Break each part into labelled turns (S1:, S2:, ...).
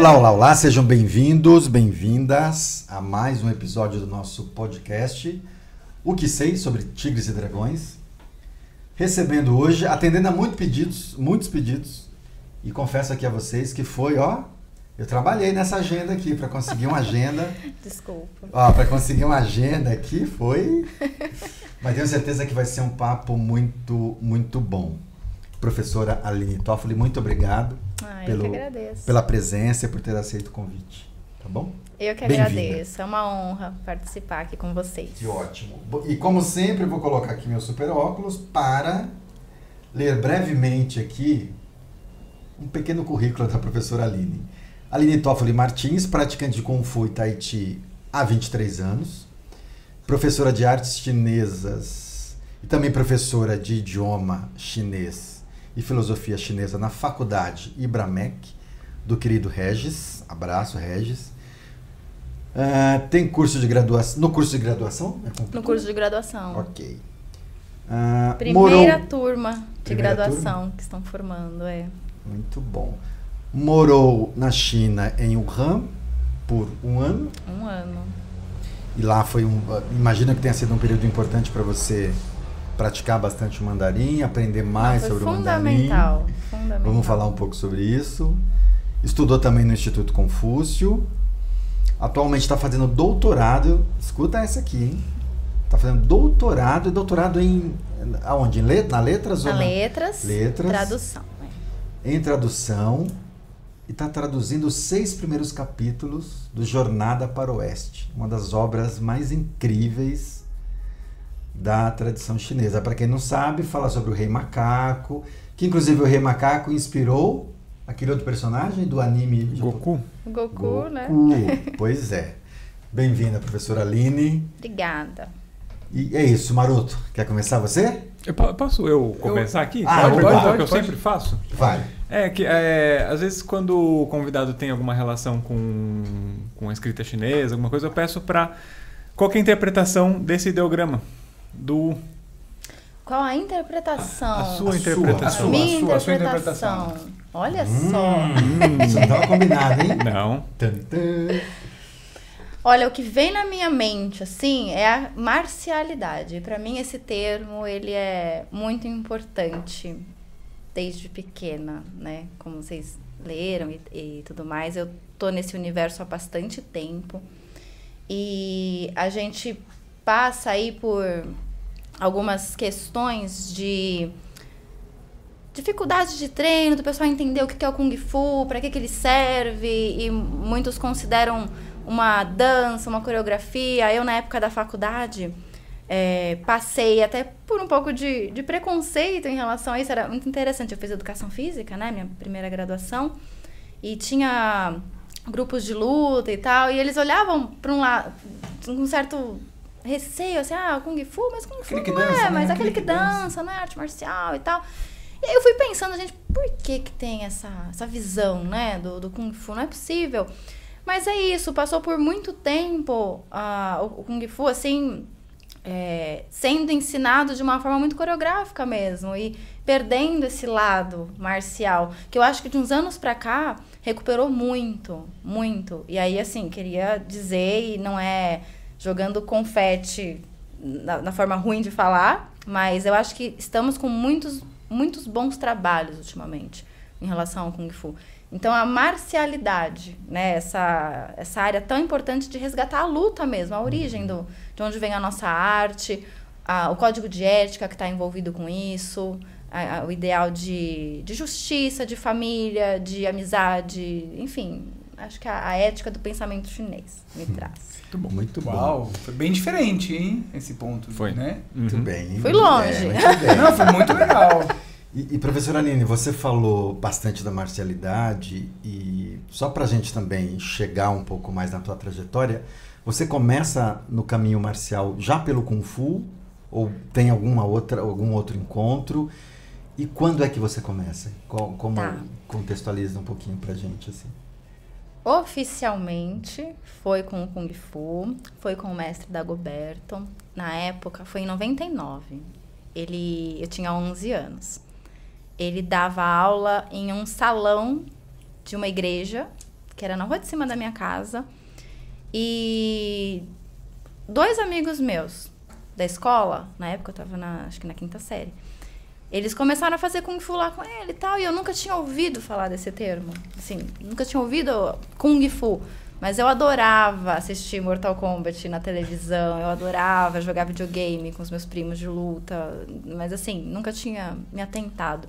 S1: Olá, olá, olá, sejam bem-vindos, bem-vindas a mais um episódio do nosso podcast O que sei sobre Tigres e Dragões. Recebendo hoje, atendendo a muitos pedidos, muitos pedidos, e confesso aqui a vocês que foi, ó, eu trabalhei nessa agenda aqui para conseguir uma agenda.
S2: Desculpa.
S1: Ó, para conseguir uma agenda aqui foi, mas tenho certeza que vai ser um papo muito, muito bom. Professora Aline Toffoli, muito obrigado
S2: Ah, eu
S1: pelo,
S2: que agradeço.
S1: pela presença e por ter aceito o convite. Tá bom?
S2: Eu que agradeço. É uma honra participar aqui com vocês.
S1: Que ótimo. E como sempre, eu vou colocar aqui meu super óculos para ler brevemente aqui um pequeno currículo da professora Aline. Aline Toffoli Martins, praticante de Kung Fu e Tai Chi há 23 anos, professora de artes chinesas e também professora de idioma chinês e filosofia chinesa na faculdade Ibramec, do querido Regis. Abraço, Regis. Ah, tem curso de graduação. No curso de graduação? É
S2: No curso de graduação.
S1: Ok. Ah,
S2: Primeira
S1: morou-
S2: turma de
S1: Primeira
S2: graduação que estão formando, é.
S1: Muito bom. Morou na China, em Wuhan, por um ano.
S2: Um ano.
S1: E lá foi um. Imagina que tenha sido um período importante para você praticar bastante o mandarim, aprender mais
S2: Foi
S1: sobre o mandarim.
S2: fundamental.
S1: Vamos falar um pouco sobre isso. Estudou também no Instituto Confúcio. Atualmente está fazendo doutorado. Escuta essa aqui, hein? Está fazendo doutorado e doutorado em. Aonde? Em let, na letras?
S2: Na
S1: ou na-
S2: letras,
S1: Letras.
S2: tradução. é.
S1: em tradução e está traduzindo os seis primeiros capítulos do Jornada para o Oeste, uma das obras mais incríveis da tradição chinesa. Para quem não sabe, fala sobre o Rei Macaco, que inclusive o Rei Macaco inspirou aquele outro personagem do anime
S3: Goku?
S2: O Goku, né?
S1: Goku. Pois é. Bem-vinda, professora Aline.
S2: Obrigada.
S1: E é isso, Maroto. Quer começar você?
S3: Eu po- posso eu começar aqui?
S1: Ah,
S3: pode,
S1: pode,
S3: pode, que eu
S4: pode.
S3: sempre faço?
S1: Vai.
S3: É que é, às vezes quando o convidado tem alguma relação com, com a escrita chinesa, alguma coisa, eu peço para qual é a interpretação desse ideograma do
S2: Qual a interpretação?
S3: a sua
S1: a
S3: interpretação.
S1: sua,
S2: Minha
S4: a sua, a sua
S2: interpretação.
S4: interpretação.
S2: Olha
S1: Hum,
S2: só.
S1: Isso não estava combinado, hein?
S3: Não.
S2: Olha, o que vem na minha mente, assim, é a marcialidade. Para mim, esse termo, ele é muito importante desde pequena, né? Como vocês leram e, e tudo mais. Eu tô nesse universo há bastante tempo. E a gente passa aí por algumas questões de dificuldades de treino, do pessoal entender o que é o Kung Fu, para que, que ele serve, e muitos consideram uma dança, uma coreografia. Eu, na época da faculdade, é, passei até por um pouco de, de preconceito em relação a isso. Era muito interessante. Eu fiz educação física, né? Minha primeira graduação. E tinha grupos de luta e tal. E eles olhavam para um lado um certo receio, assim, ah, Kung Fu, mas Kung Fu
S4: Aquele que
S2: não
S4: dança,
S2: é,
S4: né?
S2: mas
S4: Aquele
S2: aquele que
S4: dança.
S2: dança, não é arte marcial e tal. E aí eu fui pensando, gente, por que que tem essa, essa visão, né, do, do Kung Fu? Não é possível. Mas é isso, passou por muito tempo ah, o, Kung Fu, assim, é, sendo ensinado de uma forma muito coreográfica mesmo e perdendo esse lado marcial, que eu acho que de uns anos pra cá recuperou muito, muito. E aí, assim, queria dizer, e não é jogando confete na, na forma ruim de falar, mas eu acho que estamos com muitos, muitos bons trabalhos ultimamente em relação ao Kung Fu. Então, a marcialidade, né, essa, essa área tão importante de resgatar a luta mesmo, a origem do, de onde vem a nossa arte, a- o código de ética que está envolvido com isso, a- a- o ideal de, de justiça, de família, de amizade, enfim, acho que a, a ética do pensamento chinês me traz.
S3: Muito bom.
S1: Muito bom.
S4: Uau, foi bem diferente, hein? Esse ponto.
S3: Foi.
S4: Né?
S1: Muito
S3: Uhum.
S1: bem.
S2: Fui longe.
S1: É, muito bem.
S4: Não, foi muito legal.
S1: E, e professora Aline, você falou bastante da marcialidade e só para a gente também chegar um pouco mais na tua trajetória, você começa no caminho marcial já pelo Kung Fu ou tem alguma outra, algum outro encontro? E quando é que você começa? Co- Como
S2: Tá.
S1: contextualiza um pouquinho pra gente assim?
S2: Oficialmente foi com o Kung Fu, foi com o mestre Dagoberto. Na época foi em 99. Ele, eu tinha 11 anos. Ele dava aula em um salão de uma igreja que era na rua de cima da minha casa. E dois amigos meus da escola, na época eu tava na, acho que na quinta série, eles começaram a fazer Kung Fu lá com ele e tal, e eu nunca tinha ouvido falar desse termo. Assim, nunca tinha ouvido Kung Fu. Mas eu adorava assistir Mortal Kombat na televisão, eu adorava jogar videogame com os meus primos de luta, mas assim, nunca tinha me atentado.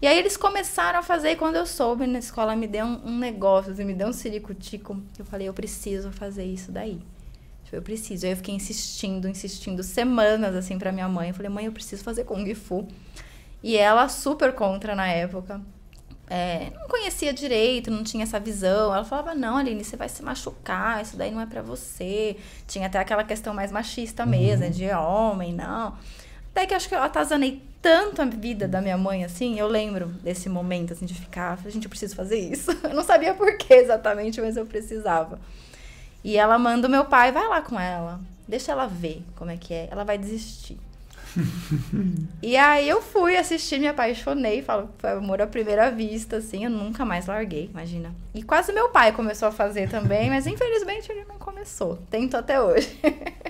S2: E aí eles começaram a fazer, e quando eu soube na escola, me deu um, um negócio, assim, me deu um ciricutico. Eu falei, eu preciso fazer isso daí. Tipo, Eu preciso. Aí eu fiquei insistindo, insistindo, semanas assim pra minha mãe. Eu falei, mãe, eu preciso fazer Kung Fu. E ela super contra na época. É, não conhecia direito, não tinha essa visão. Ela falava, não, Aline, você vai se machucar, isso daí não é pra você. Tinha até aquela questão mais machista mesmo, né, de homem, não. Até que acho que eu atazanei tanto a vida da minha mãe, assim, eu lembro desse momento, assim, de ficar, gente, eu preciso fazer isso. Eu não sabia por que exatamente, mas eu precisava. E ela manda o meu pai, vai lá com ela, deixa ela ver como é que é, ela vai desistir. e aí eu fui assistir, me apaixonei, falo, foi amor à primeira vista, assim, eu nunca mais larguei, imagina. E quase meu pai começou a fazer também, mas infelizmente ele não começou, tento até hoje.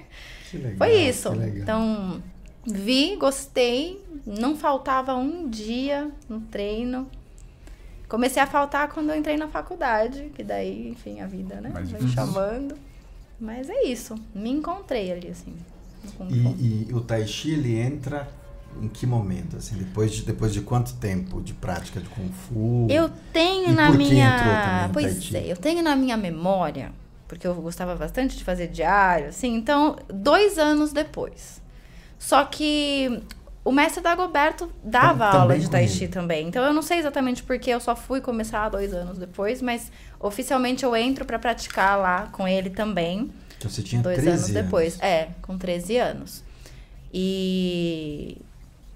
S1: Que legal,
S2: Foi isso.
S1: que legal.
S2: Então, vi, gostei, não faltava um dia no treino. Comecei a faltar quando eu entrei na faculdade, que daí, enfim, a vida, né?
S4: Mais
S2: Vai
S4: difícil.
S2: chamando. Mas é isso. Me encontrei ali, assim.
S1: E, e o Tai Chi, ele entra em que momento? Assim, depois, de, depois de quanto tempo de prática de Kung Fu?
S2: Eu tenho
S1: E
S2: na minha.
S1: também
S2: Pois é, eu tenho na minha memória, porque eu gostava bastante de fazer diário, assim, então, dois anos depois. Só que o mestre Dagoberto dava
S1: Tam-
S2: aula
S1: também
S2: de Tai. Chi também. Então eu não sei exatamente porque eu só fui começar dois anos depois, mas oficialmente eu entro pra praticar lá com ele também.
S1: Então você tinha
S2: Dois
S1: 13
S2: anos depois. É, com 13 anos. E.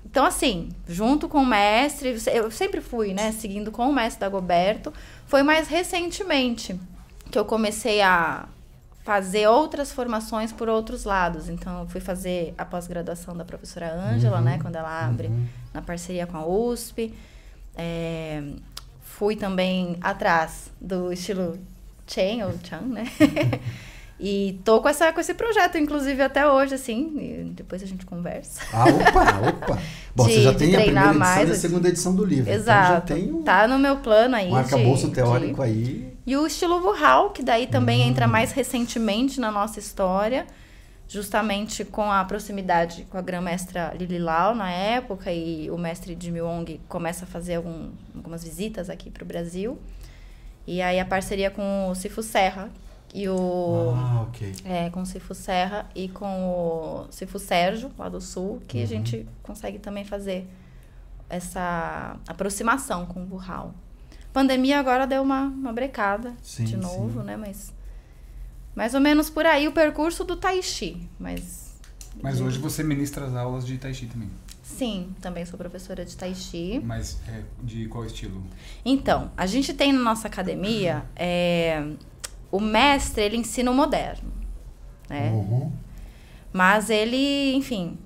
S2: Então, assim, junto com o mestre, eu sempre fui, né, seguindo com o mestre Dagoberto. Foi mais recentemente que eu comecei a fazer outras formações por outros lados. Então, eu fui fazer a pós-graduação da professora Ângela,
S1: Uhum,
S2: né, quando ela abre
S1: uhum.
S2: na parceria com a USP. É, fui também atrás do estilo Chen ou Chan, né? e tô com, essa, com esse projeto, inclusive, até hoje, assim. depois a gente conversa.
S1: Ah, opa, opa. Bom,
S2: De-
S1: você já tem a
S2: treinar
S1: primeira edição
S2: mais,
S1: e a
S2: assim.
S1: segunda edição do livro.
S2: Exato.
S1: Então já tem um,
S2: Tá no meu plano aí.
S1: um arcabouço
S2: de-
S1: teórico
S2: de-
S1: aí.
S2: E o estilo Wuhal, que daí também
S1: Hum.
S2: entra mais recentemente na nossa história, justamente com a proximidade com a grã-mestra Lili Lau na época, e o mestre Jimmy Wong começa a fazer algum- algumas visitas aqui para o Brasil. E aí a parceria com o Cifu Serra e o.
S1: Ah, ok.
S2: É, com o Cifu Serra e com o Cifu Sérgio, lá do Sul, que a
S1: Uhum.
S2: gente consegue também fazer essa aproximação com o Wuhal. Pandemia agora deu uma, uma brecada
S1: Sim,
S2: de novo,
S1: sim.
S2: né? Mas mais ou menos por aí o percurso do Tai Chi. Mas,
S4: Mas hoje você ministra as aulas de Tai Chi também.
S2: sim, também sou professora de Tai Chi.
S4: Mas é, de qual estilo?
S2: Então, a gente tem na nossa academia é, o mestre, ele ensina o moderno, né?
S1: Uhum.
S2: Mas ele, enfim,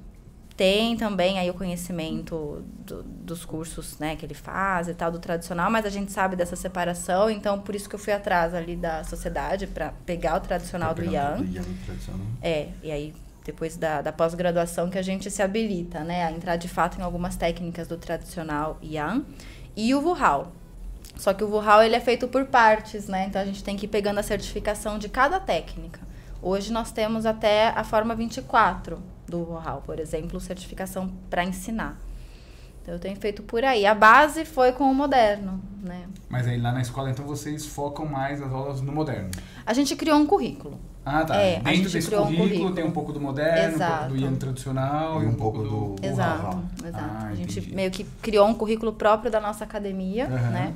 S2: tem também aí o conhecimento do- dos cursos, né, que ele faz e tal, do tradicional, mas a gente sabe dessa separação, então por isso que eu fui atrás ali da sociedade para pegar o tradicional do Yang.
S1: Do Yang tradicional.
S2: É, e aí depois da, da pós-graduação que a gente se habilita, né, a entrar de fato em algumas técnicas do tradicional Yang e o Wuhao. Só que o Wuhao ele é feito por partes, né? Então a gente tem que ir pegando a certificação de cada técnica. Hoje nós temos até a forma 24 do Wuhao, por exemplo, certificação para ensinar. Então eu tenho feito por aí. A base foi com o moderno, né?
S4: Mas aí lá na escola, então, vocês focam mais as aulas no moderno.
S2: A gente criou um currículo.
S4: Ah, tá.
S2: É, a
S4: Dentro
S2: gente
S4: desse
S2: criou um
S4: currículo,
S2: currículo.
S4: tem um pouco do moderno, um
S2: Exato.
S4: pouco do Yang tradicional
S1: E um pouco do-
S2: Exato, exato.
S4: Ah,
S2: a gente
S4: entendi.
S2: meio que criou um currículo próprio da nossa academia,
S4: Aham.
S2: né?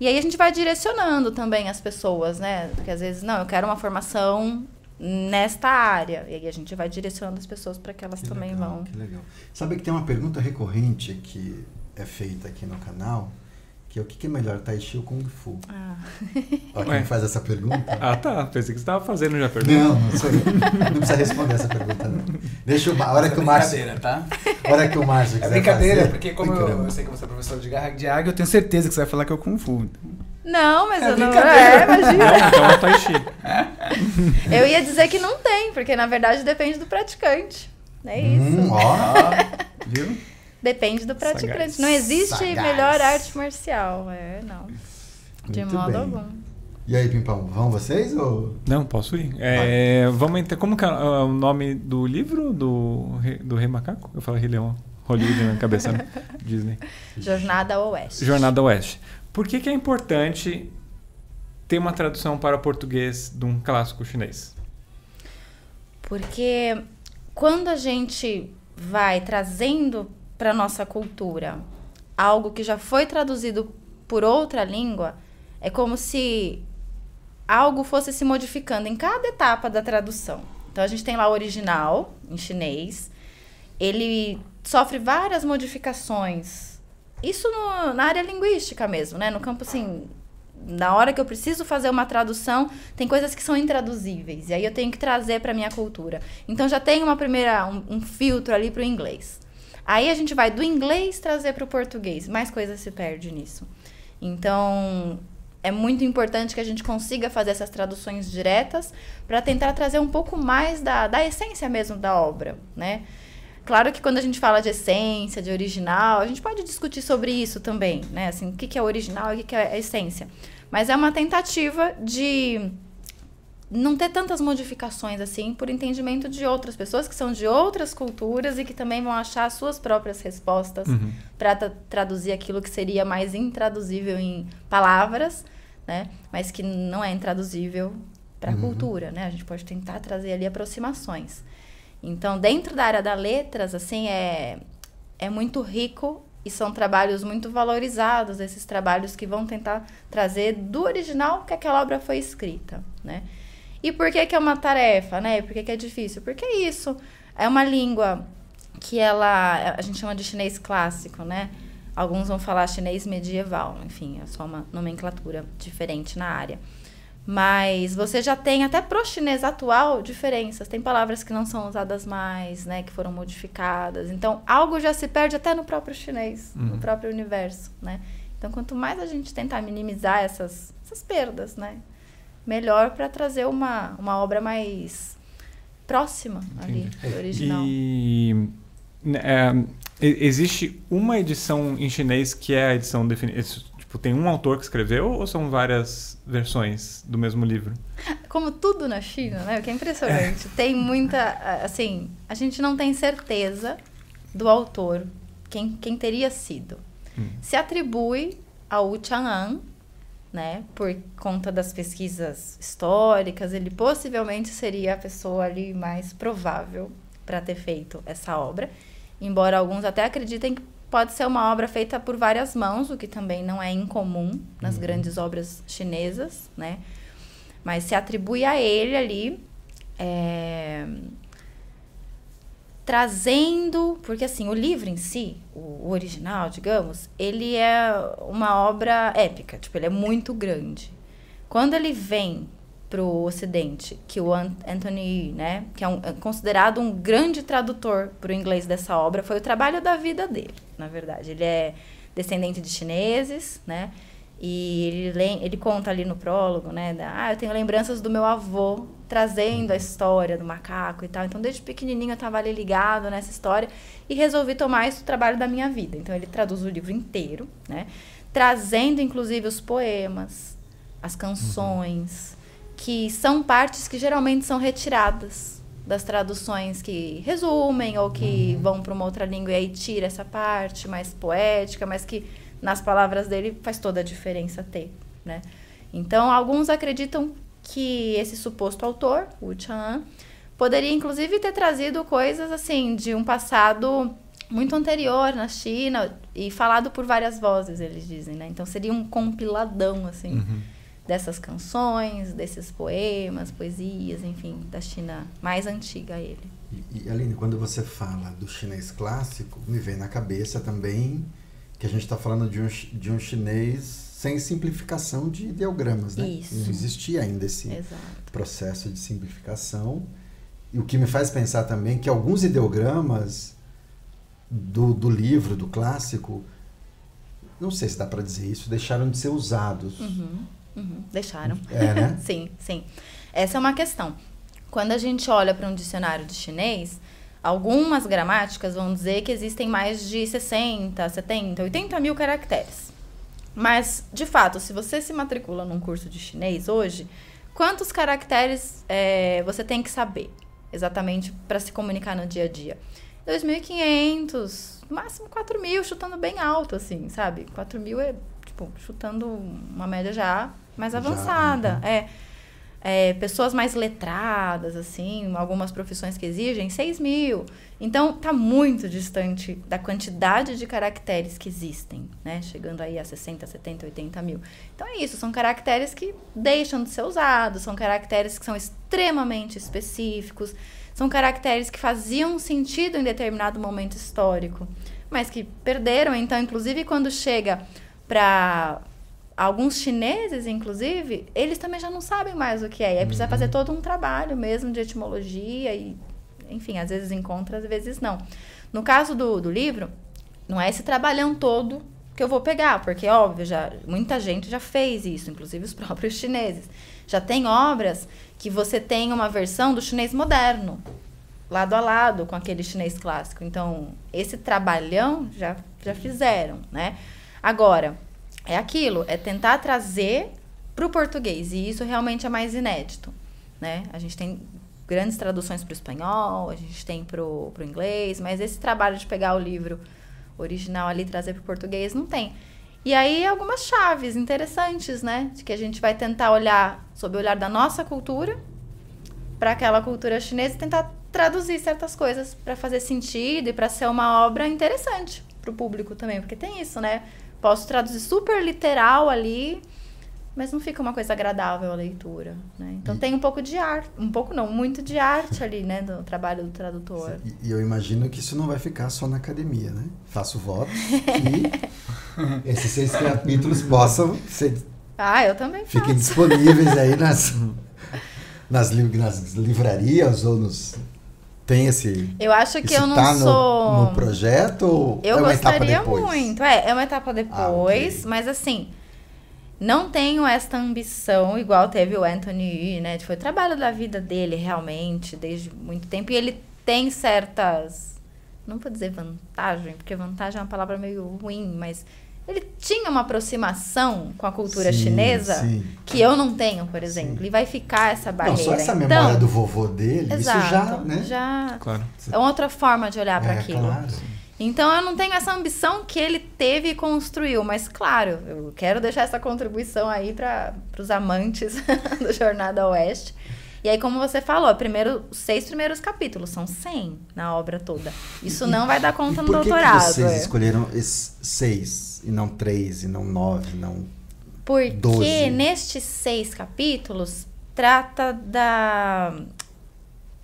S2: E aí a gente vai direcionando também as pessoas, né? Porque às vezes, não, eu quero uma formação nesta área. E aí a gente vai direcionando as pessoas para que elas
S1: Que
S2: também
S1: legal,
S2: vão.
S1: Que legal. Sabe que tem uma pergunta recorrente que é feita aqui no canal, que é o que que é melhor, Tai Chi ou Kung Fu?
S2: Ah,
S1: Ó, quem
S3: Ué.
S1: faz essa pergunta...
S3: Ah, tá. Pensei que você estava fazendo já a pergunta.
S1: Não, não, sou eu. não precisa responder essa pergunta, não. Deixa o, a hora que
S4: é
S1: o Márcio,
S4: brincadeira, tá?
S1: a hora que o Márcio
S4: É
S1: quiser
S4: brincadeira,
S1: fazer,
S4: porque como eu, eu sei que você é professor de garra de águia, eu tenho certeza que você vai falar que é o Kung Fu.
S2: Não, mas
S4: É
S2: eu não.
S4: brincadeira.
S2: É, imagina.
S3: Não, então é o Tai Chi.
S2: Eu ia dizer que não tem, porque na verdade depende do praticante. É isso.
S1: Hum, ó.
S3: Viu?
S2: Depende do praticante.
S3: Sagaz.
S2: Não existe
S1: Sagaz.
S2: melhor arte marcial. É, não. De
S1: Muito
S2: modo
S1: bem.
S2: algum.
S1: E aí, Pimpão, vão vocês ou...
S3: Não, posso ir. É, vamos entrar. Como que é o nome do livro do, Rei- do Rei Macaco? Eu falo Rei Leão. Hollywood na cabeça, né? Disney.
S2: Jornada ao Oeste.
S3: Jornada Oeste. Por que, que é importante ter uma tradução para português de um clássico chinês?
S2: Porque quando a gente vai trazendo para nossa cultura algo que já foi traduzido por outra língua, é como se algo fosse se modificando em cada etapa da tradução. Então a gente tem lá o original em chinês, ele sofre várias modificações. Isso no- na área linguística mesmo, né? No campo assim, na hora que eu preciso fazer uma tradução, tem coisas que são intraduzíveis. E aí eu tenho que trazer para minha cultura. Então já tem uma primeira um, um filtro ali para o inglês. Aí a gente vai do inglês trazer para o português. Mais coisa se perde nisso. Então é muito importante que a gente consiga fazer essas traduções diretas para tentar trazer um pouco mais da, da essência mesmo da obra, né? Claro que quando a gente fala de essência, de original, a gente pode discutir sobre isso também, né? Assim, o que é original e o que que é essência. Mas é uma tentativa de não ter tantas modificações assim por entendimento de outras pessoas que são de outras culturas e que também vão achar as suas próprias respostas
S3: Uhum.
S2: para traduzir aquilo que seria mais intraduzível em palavras, né? Mas que não é intraduzível para a
S1: Uhum.
S2: cultura, né? A gente pode tentar trazer ali aproximações. Então, dentro da área da letras, assim, é, é muito rico e são trabalhos muito valorizados, esses trabalhos que vão tentar trazer do original que aquela obra foi escrita, né? E por que que é uma tarefa, né? Por que que é difícil? Porque é isso, é uma língua que ela, a gente chama de chinês clássico, né? Alguns vão falar chinês medieval, enfim, é só uma nomenclatura diferente na área. Mas você já tem, até pro chinês atual, diferenças. Tem palavras que não são usadas mais, né? Que foram modificadas. Então, algo já se perde até no próprio chinês, no
S3: Uhum.
S2: próprio universo, né? Então, quanto mais a gente tentar minimizar essas, essas perdas, né? Melhor para trazer uma, uma obra mais próxima ali do original.
S3: E né, é, existe uma edição em chinês que é a edição definida. Tipo, tem um autor que escreveu ou são várias versões do mesmo livro?
S2: Como tudo na China, né? O que é impressionante. Tem muita. a- Assim, a gente não tem certeza do autor, quem, quem teria sido.
S3: Hum.
S2: Se atribui ao Wu Chang'an, né? Por conta das pesquisas históricas, ele possivelmente seria a pessoa ali mais provável para ter feito essa obra. Embora alguns até acreditem que pode ser uma obra feita por várias mãos, o que também não é incomum nas grandes obras chinesas, né? Mas se atribui a ele ali, é, trazendo, porque assim, o livro em si, o, original, digamos, ele é uma obra épica, tipo, ele é muito grande. Quando ele vem pro ocidente, que o An- Anthony, né, que é, um- é considerado um grande tradutor pro inglês dessa obra, foi o trabalho da vida dele, na verdade. Ele é descendente de chineses, né, e ele, ele conta ali no prólogo, né, da, ah, eu tenho lembranças do meu avô trazendo a história do macaco e tal. Então, desde pequenininho eu estava ali ligado nessa história e resolvi tomar isso trabalho da minha vida. Então, ele traduz o livro inteiro, né, trazendo inclusive os poemas, as canções, que são partes que geralmente são retiradas das traduções que resumem ou que vão para uma outra língua e aí tira essa parte mais poética, mas que nas palavras dele faz toda a diferença ter, né? Então, alguns acreditam que esse suposto autor, o Chan, poderia inclusive ter trazido coisas assim de um passado muito anterior na China e falado por várias vozes, eles dizem, né? Então seria um compiladão assim
S3: Uhum.
S2: dessas canções, desses poemas, poesias, enfim, da China mais antiga a ele.
S1: E, e Aline, quando você fala do chinês clássico, me vem na cabeça também que a gente está falando de um, de um chinês sem simplificação de ideogramas, né?
S2: Isso.
S1: Não existia ainda esse
S2: Exato.
S1: processo de simplificação. E o que me faz pensar também que alguns ideogramas do, do livro, do clássico, não sei se dá para dizer isso, deixaram de ser usados.
S2: Uhum, uhum, deixaram.
S1: É, né?
S2: sim, sim. Essa é uma questão. Quando a gente olha para um dicionário de chinês, algumas gramáticas vão dizer que existem mais de 60, 70, 80 mil caracteres. Mas, de fato, se você se matricula num curso de chinês hoje, quantos caracteres é, você tem que saber exatamente para se comunicar no dia a dia? 2.500, máximo 4.000, chutando bem alto, assim, sabe? 4.000 é, tipo, chutando uma média já mais avançada. Já, uhum. É é, pessoas mais letradas, assim, algumas profissões que exigem 6 mil. Então, está muito distante da quantidade de caracteres que existem, né? Chegando aí a 60, 70, 80 mil. Então, é isso. São caracteres que deixam de ser usados, são caracteres que são extremamente específicos, são caracteres que faziam sentido em determinado momento histórico, mas que perderam. Então, inclusive, quando chega para alguns chineses, inclusive, eles também já não sabem mais o que é. E aí precisa fazer uhum. todo um trabalho mesmo de etimologia e, enfim, às vezes encontra, às vezes não. No caso do, do livro, não é esse trabalhão todo que eu vou pegar, porque, óbvio, já, muita gente já fez isso, inclusive os próprios chineses. Já tem obras que você tem uma versão do chinês moderno, lado a lado com aquele chinês clássico. Então, esse trabalhão já, já fizeram, né? Agora, é aquilo, é tentar trazer para o português. E isso realmente é mais inédito. Né? A gente tem grandes traduções para o espanhol, a gente tem para o inglês, mas esse trabalho de pegar o livro original ali e trazer para o português não tem. E aí algumas chaves interessantes, né? De que a gente vai tentar olhar sob o olhar da nossa cultura para aquela cultura chinesa e tentar traduzir certas coisas para fazer sentido e para ser uma obra interessante para o público também, porque tem isso, né? Posso traduzir super literal ali, mas não fica uma coisa agradável a leitura, né? Então e... tem um pouco de arte, um pouco não, muito de arte ali, né, do trabalho do tradutor.
S1: E, eu imagino que isso não vai ficar só na academia, né? Faço votos que esses seis capítulos possam ser
S2: Ah, eu também faço.
S1: Fiquem disponíveis aí nas nas, nas livrarias ou nos tem esse.
S2: Eu acho que eu não tá sou.
S1: No, no projeto
S2: eu
S1: é
S2: gostaria muito. É, é uma etapa depois, ah, okay. mas assim. Não tenho esta ambição, igual teve o Anthony, né? Foi o trabalho da vida dele, realmente, desde muito tempo. E ele tem certas. Não vou dizer vantagem, porque vantagem é uma palavra meio ruim, mas ele tinha uma aproximação com a cultura sim, chinesa sim. que eu não tenho, por exemplo. Sim. E vai ficar essa barreira.
S1: Não, só essa memória então, do vovô dele, exato, isso já, né?
S2: Já claro. é outra forma de olhar para é, aquilo. Claro. Então eu não tenho essa ambição que ele teve e construiu, mas claro, eu quero deixar essa contribuição aí para os amantes do Jornada Oeste. E aí, como você falou, primeiro, os seis primeiros capítulos são 100 na obra toda. Isso não vai dar conta no doutorado. Por que
S1: vocês é. escolheram esses seis? e não três, e não nove, não
S2: Porque doze. nestes seis capítulos trata da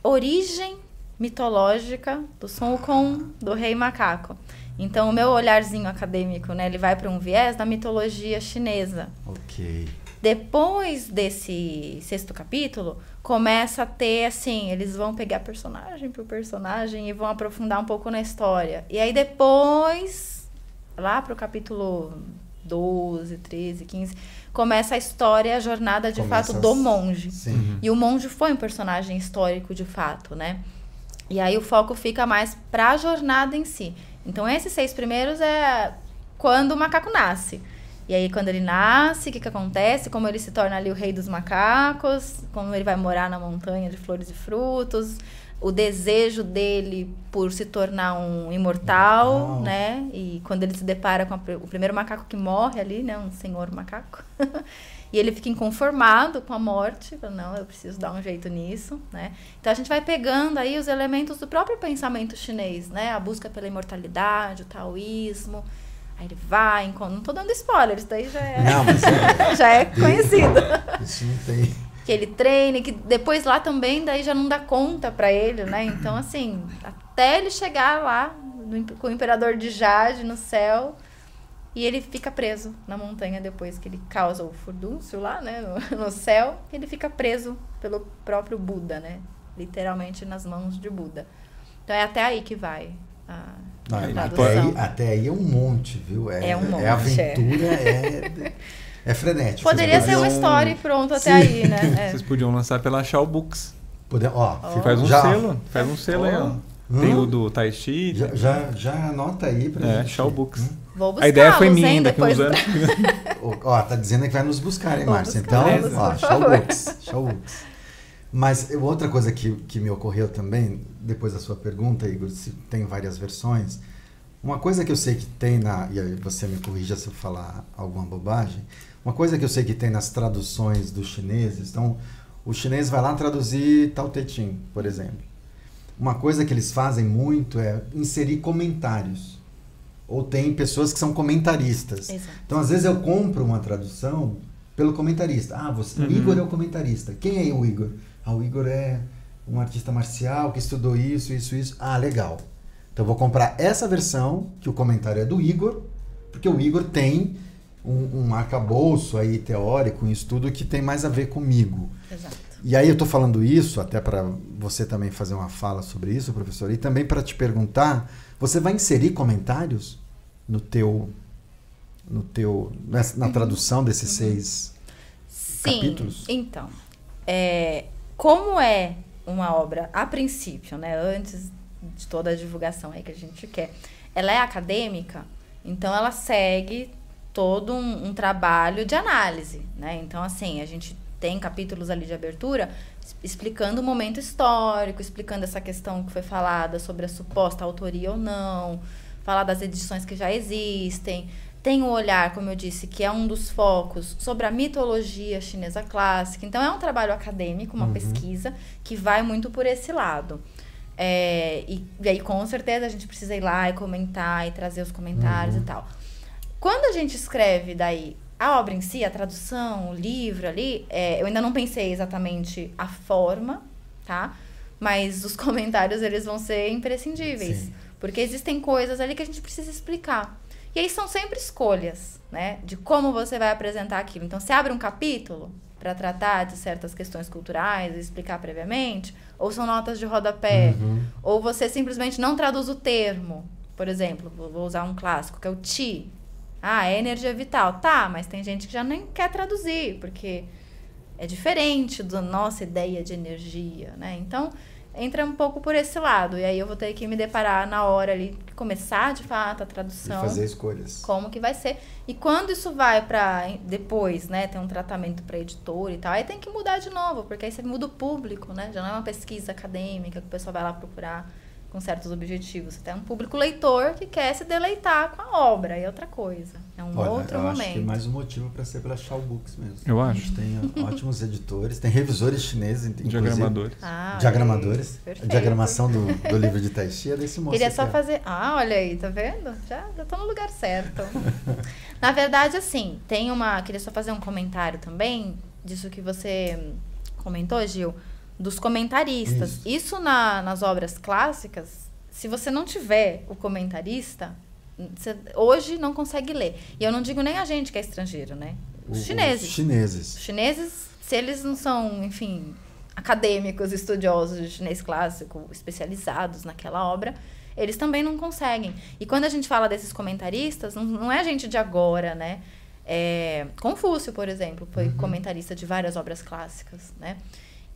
S2: origem mitológica do Sun Wukong, do rei macaco. Então, o meu olharzinho acadêmico, né, ele vai para um viés da mitologia chinesa.
S1: Ok.
S2: Depois desse sexto capítulo, começa a ter, assim, eles vão pegar personagem por personagem e vão aprofundar um pouco na história. E aí, depois lá para o capítulo 12, 13, 15, começa a história, a jornada de começa fato do monge.
S1: Sim. Uhum.
S2: E o monge foi um personagem histórico de fato, né? E aí o foco fica mais para a jornada em si. Então esses seis primeiros é quando o macaco nasce. E aí quando ele nasce, o que, que acontece? Como ele se torna ali o rei dos macacos, como ele vai morar na montanha de flores e frutos, o desejo dele por se tornar um imortal, né? E quando ele se depara com a, o primeiro macaco que morre ali, né? Um senhor macaco. e ele fica inconformado com a morte, fala, não, eu preciso dar um jeito nisso, né? Então a gente vai pegando aí os elementos do próprio pensamento chinês, né? A busca pela imortalidade, o taoísmo. Aí ele vai, não tô dando spoiler, isso daí já é,
S1: não, mas é,
S2: já é conhecido.
S1: Isso não tem
S2: que ele treine, que depois lá também daí já não dá conta para ele, né? Então, assim, até ele chegar lá no, com o imperador de Jade no céu e ele fica preso na montanha depois que ele causa o furdúncio lá, né, no, no céu, ele fica preso pelo próprio Buda, né? Literalmente nas mãos de Buda. Então é até aí que vai a
S1: Não, até, aí, até aí é um monte, viu? É,
S2: É um monte,
S1: É aventura, é, é frenético.
S2: Poderia ser uma história e pronto até
S1: Sim.
S2: aí, né? É.
S3: Vocês podiam lançar pela Shaw Books.
S1: Podem- ó, fica-
S3: Faz um
S1: já,
S3: selo. Faz um selo aí, ó.
S1: Hum.
S3: Tem o do Tai Chi.
S1: Já, já, já anota aí pra
S3: É,
S1: gente.
S3: Shaw Books.
S1: Hum.
S2: Vou buscar
S3: A ideia foi minha,
S2: hein,
S3: daqui uns
S2: depois
S3: anos.
S1: Ó, tá dizendo que vai nos buscar, hein, Márcia? Então, ó,
S2: favor.
S1: Showbooks, Showbooks. Mas outra coisa que, que me ocorreu também, depois da sua pergunta, Igor, se tem várias versões, uma coisa que eu sei que tem na. E aí você me corrija se eu falar alguma bobagem. Uma coisa que eu sei que tem nas traduções dos chineses, então, o chinês vai lá traduzir Tao Te Ching, por exemplo. Uma coisa que eles fazem muito é inserir comentários. Ou tem pessoas que são comentaristas.
S2: Exato.
S1: Então, às vezes, eu compro uma tradução pelo comentarista. Ah, você, o
S3: Uhum.
S1: Igor é o comentarista. Quem é o Igor? Ah, o Igor é um artista marcial que estudou isso, isso, isso. Ah, legal. Então, eu vou comprar essa versão, que o comentário é do Igor, porque o Igor tem um, um arcabouço aí teórico, um estudo que tem mais a ver comigo.
S2: Exato.
S1: E aí eu estou falando isso até para você também fazer uma fala sobre isso, professor, e também para te perguntar, você vai inserir comentários no teu no teu nessa- na tradução desses seis
S2: Sim.
S1: capítulos?
S2: Então, é, como é uma obra, a princípio, né, antes de toda a divulgação aí que a gente quer, ela é acadêmica, então ela segue todo um, um trabalho de análise, né? Então, assim, a gente tem capítulos ali de abertura explicando o momento histórico, explicando essa questão que foi falada sobre a suposta autoria ou não, falar das edições que já existem, tem o olhar, como eu disse, que é um dos focos sobre a mitologia chinesa clássica. Então é um trabalho acadêmico, uma pesquisa que vai muito por esse lado. É, e, e aí, com certeza, a gente precisa ir lá e comentar e trazer os comentários e tal. Quando a gente escreve daí a obra em si, a tradução, o livro ali, é, eu ainda não pensei exatamente a forma, tá? Mas os comentários, eles vão ser imprescindíveis.
S1: Sim.
S2: Porque existem coisas ali que a gente precisa explicar. E aí são sempre escolhas, né? De como você vai apresentar aquilo. Então, você abre um capítulo para tratar de certas questões culturais e explicar previamente, ou são notas de rodapé,
S1: Uhum.
S2: ou você simplesmente não traduz o termo. Por exemplo, vou vou usar um clássico, que é o ti. Ah, é energia vital. Tá, mas tem gente que já nem quer traduzir, porque é diferente da nossa ideia de energia, né? Então, entra um pouco por esse lado. E aí eu vou ter que me deparar na hora ali, começar de fato a
S1: E
S2: tradução
S1: fazer escolhas.
S2: como que vai ser. E quando isso vai para depois, né, ter um tratamento para editor e tal, aí tem que mudar de novo, porque aí você muda o público, né? Já não é uma pesquisa acadêmica que o pessoal vai lá procurar com certos objetivos. Tem um público leitor que quer se deleitar com a obra, é outra coisa. É um
S1: Olha,
S2: outro
S1: eu
S2: momento.
S1: acho que é mais um motivo para ser pela Shaw Books mesmo.
S3: Eu
S1: A
S3: acho.
S1: gente tem ótimos editores, tem revisores chineses, inclusive.
S3: Diagramadores.
S2: Ah,
S1: Diagramadores.
S2: isso,
S1: A diagramação do, do livro de Tai Chi é desse moço.
S2: Queria só fazer. Ah, olha aí, tá vendo? Já, já tô no lugar certo. Na verdade, assim, tem uma. Queria só fazer um comentário também disso que você comentou, Gil, dos comentaristas.
S1: Isso.
S2: Isso, na- nas obras clássicas, se você não tiver o comentarista, você hoje não consegue ler. E eu não digo nem a gente que é estrangeiro, né? Os chineses.
S1: Os chineses.
S2: Os chineses, se eles não são, enfim, acadêmicos, estudiosos de chinês clássico, especializados naquela obra, eles também não conseguem. E quando a gente fala desses comentaristas, não, não é gente de agora, né? É, Confúcio, por exemplo, foi comentarista de várias obras clássicas, né?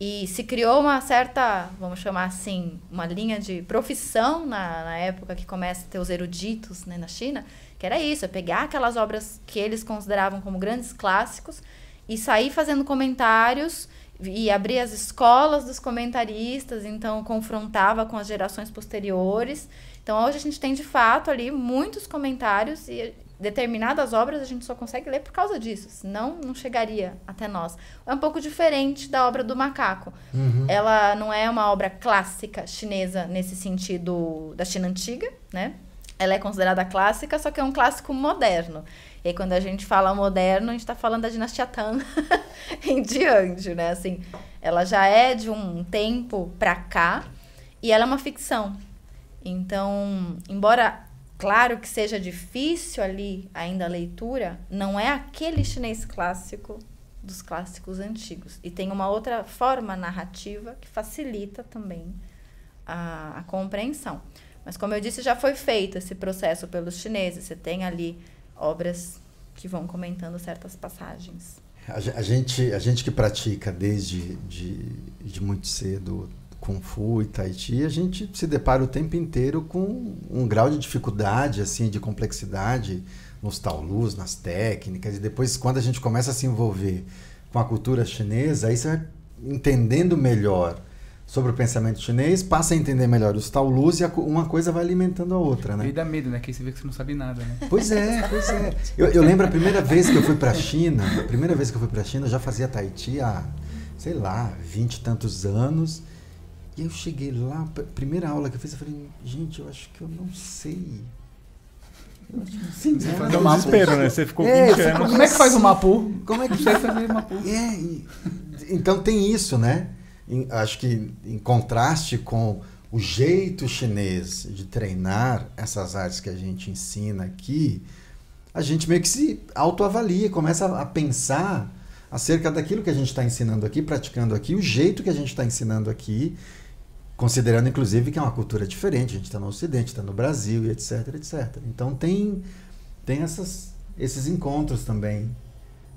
S2: E se criou uma certa, vamos chamar assim, uma linha de profissão na, na época que começa a ter os eruditos né, na China, que era isso, é pegar aquelas obras que eles consideravam como grandes clássicos e sair fazendo comentários e abrir as escolas dos comentaristas, então confrontava com as gerações posteriores. Então hoje a gente tem de fato ali muitos comentários e determinadas obras a gente só consegue ler por causa disso, senão não chegaria até nós. É um pouco diferente da obra do macaco.
S1: Uhum.
S2: Ela não é uma obra clássica chinesa nesse sentido da China antiga, né? Ela é considerada clássica, só que é um clássico moderno. E aí, quando a gente fala moderno, a gente está falando da dinastia Tang em diante, né? Assim, ela já é de um tempo pra cá e ela é uma ficção. Então, embora claro que seja difícil ali ainda a leitura, não é aquele chinês clássico dos clássicos antigos. E tem uma outra forma narrativa que facilita também a, a compreensão. Mas como eu disse, já foi feito esse processo pelos chineses. Você tem ali obras que vão comentando certas passagens.
S1: A, gente, a gente que pratica desde de, de muito cedo Kung Fu e Tai Chi, a gente se depara o tempo inteiro com um grau de dificuldade, assim, de complexidade nos taolus, nas técnicas, e depois quando a gente começa a se envolver com a cultura chinesa, aí você vai entendendo melhor sobre o pensamento chinês, passa a entender melhor os taolus e uma coisa vai alimentando a outra, né?
S4: E dá medo, né? Que você vê que você não sabe nada, né?
S1: Pois é, pois é. Eu, eu lembro a primeira vez que eu fui para a China, a primeira vez que eu fui para a China, eu já fazia Tai Chi há, sei lá, vinte e tantos anos, eu cheguei lá, primeira aula que eu fiz, eu falei, gente, eu acho que eu não sei.
S3: Sim, você faz um desespero, né? Você ficou
S4: é, 20 anos. Como é que faz o Mapu?
S1: Como é que
S4: sai fazer Mapu?
S1: É, e, então tem isso, né? Em, acho que em contraste com o jeito chinês de treinar essas artes que a gente ensina aqui, a gente meio que se autoavalia, começa a pensar acerca daquilo que a gente está ensinando aqui, praticando aqui, o jeito que a gente está ensinando aqui Considerando, inclusive, que é uma cultura diferente, a gente está no Ocidente, está no Brasil e etc, etc. Então tem, tem essas, esses encontros também,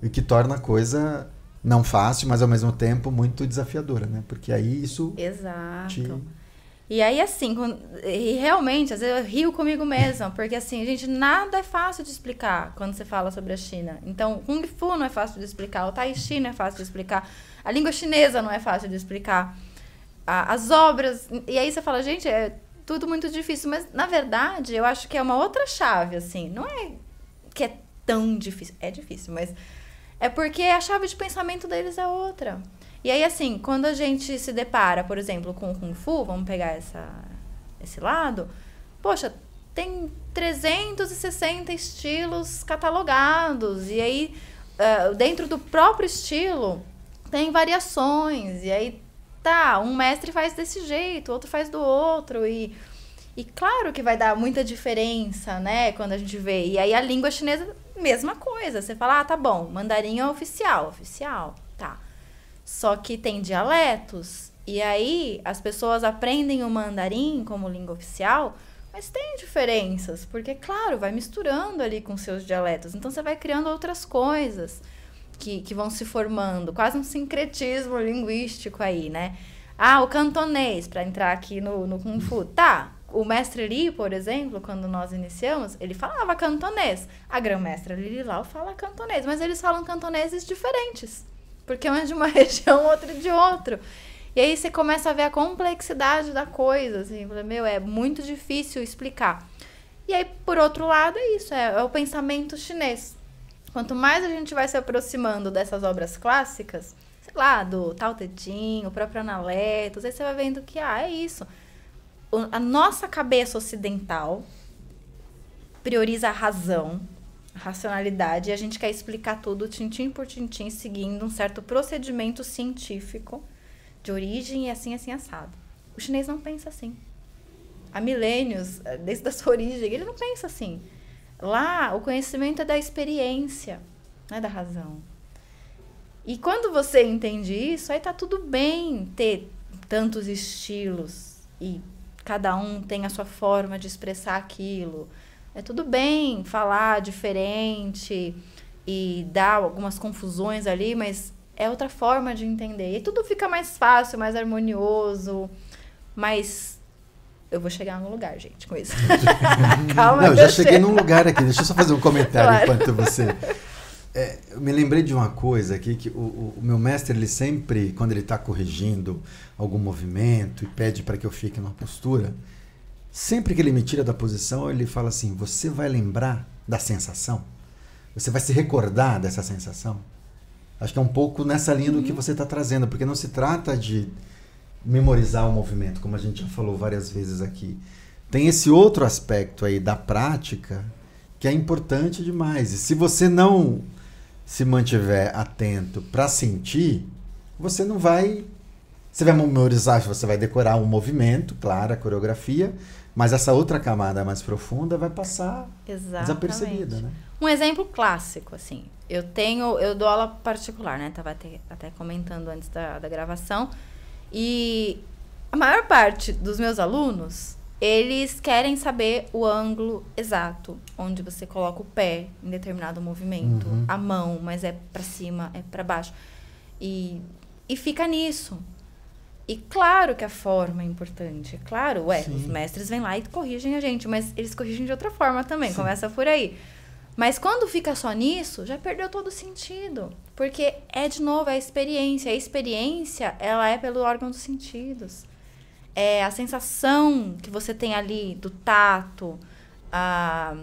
S1: o que torna a coisa não fácil, mas ao mesmo tempo muito desafiadora, né? Porque aí isso.
S2: Exato. Te... E aí, assim, e realmente, às vezes eu rio comigo mesma, porque assim, gente, nada é fácil de explicar quando você fala sobre a China. Então, Kung Fu não é fácil de explicar, o Tai Chi não é fácil de explicar, a língua chinesa não é fácil de explicar a, as obras. E aí você fala, gente, é tudo muito difícil. Mas, na verdade, eu acho que é uma outra chave, assim. Não é que é tão difícil. É difícil, mas é porque a chave de pensamento deles é outra. E aí, assim, quando a gente se depara, por exemplo, com o Kung Fu, vamos pegar essa, esse lado, poxa, tem 360 estilos catalogados. E aí, uh, dentro do próprio estilo, tem variações. E aí tá, um mestre faz desse jeito, outro faz do outro e e claro que vai dar muita diferença, né, quando a gente vê. E aí a língua chinesa, mesma coisa. Você fala, ah, tá bom, mandarim é oficial, oficial, tá. Só que tem dialetos. E aí as pessoas aprendem o mandarim como língua oficial, mas tem diferenças, porque claro, vai misturando ali com seus dialetos. Então você vai criando outras coisas que, que vão se formando, quase um sincretismo linguístico aí, né? Ah, o cantonês, para entrar aqui no, no Kung Fu. Tá, o mestre Li, por exemplo, quando nós iniciamos, ele falava cantonês. A grã-mestra Lili Lau fala cantonês, mas eles falam cantoneses diferentes. Porque um é de uma região, outro é de outro. E aí você começa a ver a complexidade da coisa, assim, meu, é muito difícil explicar. E aí, por outro lado, é isso, é, é o pensamento chinês. Quanto mais a gente vai se aproximando dessas obras clássicas, sei lá, do Tao Te Ching, o próprio Analetos, aí você vai vendo que, ah, é isso. O, a nossa cabeça ocidental prioriza a razão, a racionalidade, e a gente quer explicar tudo tintim por tintim, seguindo um certo procedimento científico de origem e assim, assim, assado. O chinês não pensa assim. Há milênios, desde a sua origem, ele não pensa assim. Lá, o conhecimento é da experiência, não é da razão. E quando você entende isso, aí tá tudo bem ter tantos estilos e cada um tem a sua forma de expressar aquilo. É tudo bem falar diferente e dar algumas confusões ali, mas é outra forma de entender. E tudo fica mais fácil, mais harmonioso, mais eu vou chegar no lugar, gente, com isso.
S1: Calma, Não, já cheguei num lugar aqui. Deixa eu só fazer um comentário claro. enquanto você. É, eu me lembrei de uma coisa aqui que o, o meu mestre ele sempre, quando ele está corrigindo algum movimento e pede para que eu fique numa postura, sempre que ele me tira da posição ele fala assim: você vai lembrar da sensação, você vai se recordar dessa sensação. Acho que é um pouco nessa linha do que uhum. você está trazendo, porque não se trata de memorizar o movimento, como a gente já falou várias vezes aqui. Tem esse outro aspecto aí da prática que é importante demais. E se você não se mantiver atento para sentir, você não vai. Você vai memorizar, você vai decorar um movimento, claro, a coreografia, mas essa outra camada mais profunda vai passar Exatamente. desapercebida, né?
S2: Um exemplo clássico, assim. Eu tenho, eu dou aula particular, né? Tava até, até comentando antes da, da gravação. E a maior parte dos meus alunos eles querem saber o ângulo exato, onde você coloca o pé em determinado movimento,
S1: Uhum.
S2: a mão, mas é pra cima, é pra baixo. E, e fica nisso. E claro que a forma é importante. É claro, ué,
S1: Sim.
S2: os mestres vêm lá e corrigem a gente, mas eles corrigem de outra forma também, começa por aí. Mas quando fica só nisso, já perdeu todo o sentido. Porque é, de novo, é a experiência. A experiência, ela é pelo órgão dos sentidos. É a sensação que você tem ali do tato, a,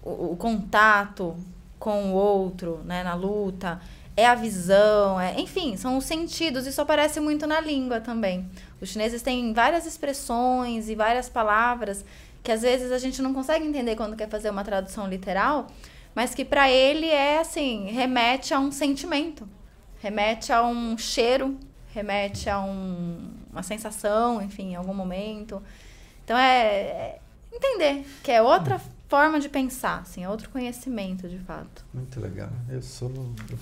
S2: o, o contato com o outro, né, na luta. É a visão, é, enfim, são os sentidos. Isso aparece muito na língua também. Os chineses têm várias expressões e várias palavras que às vezes a gente não consegue entender quando quer fazer uma tradução literal, mas que para ele é assim, remete a um sentimento, remete a um cheiro, remete a um- uma sensação, enfim, em algum momento. Então é, é entender que é outra forma de pensar, assim, é outro conhecimento de fato.
S1: Muito legal. Eu sou.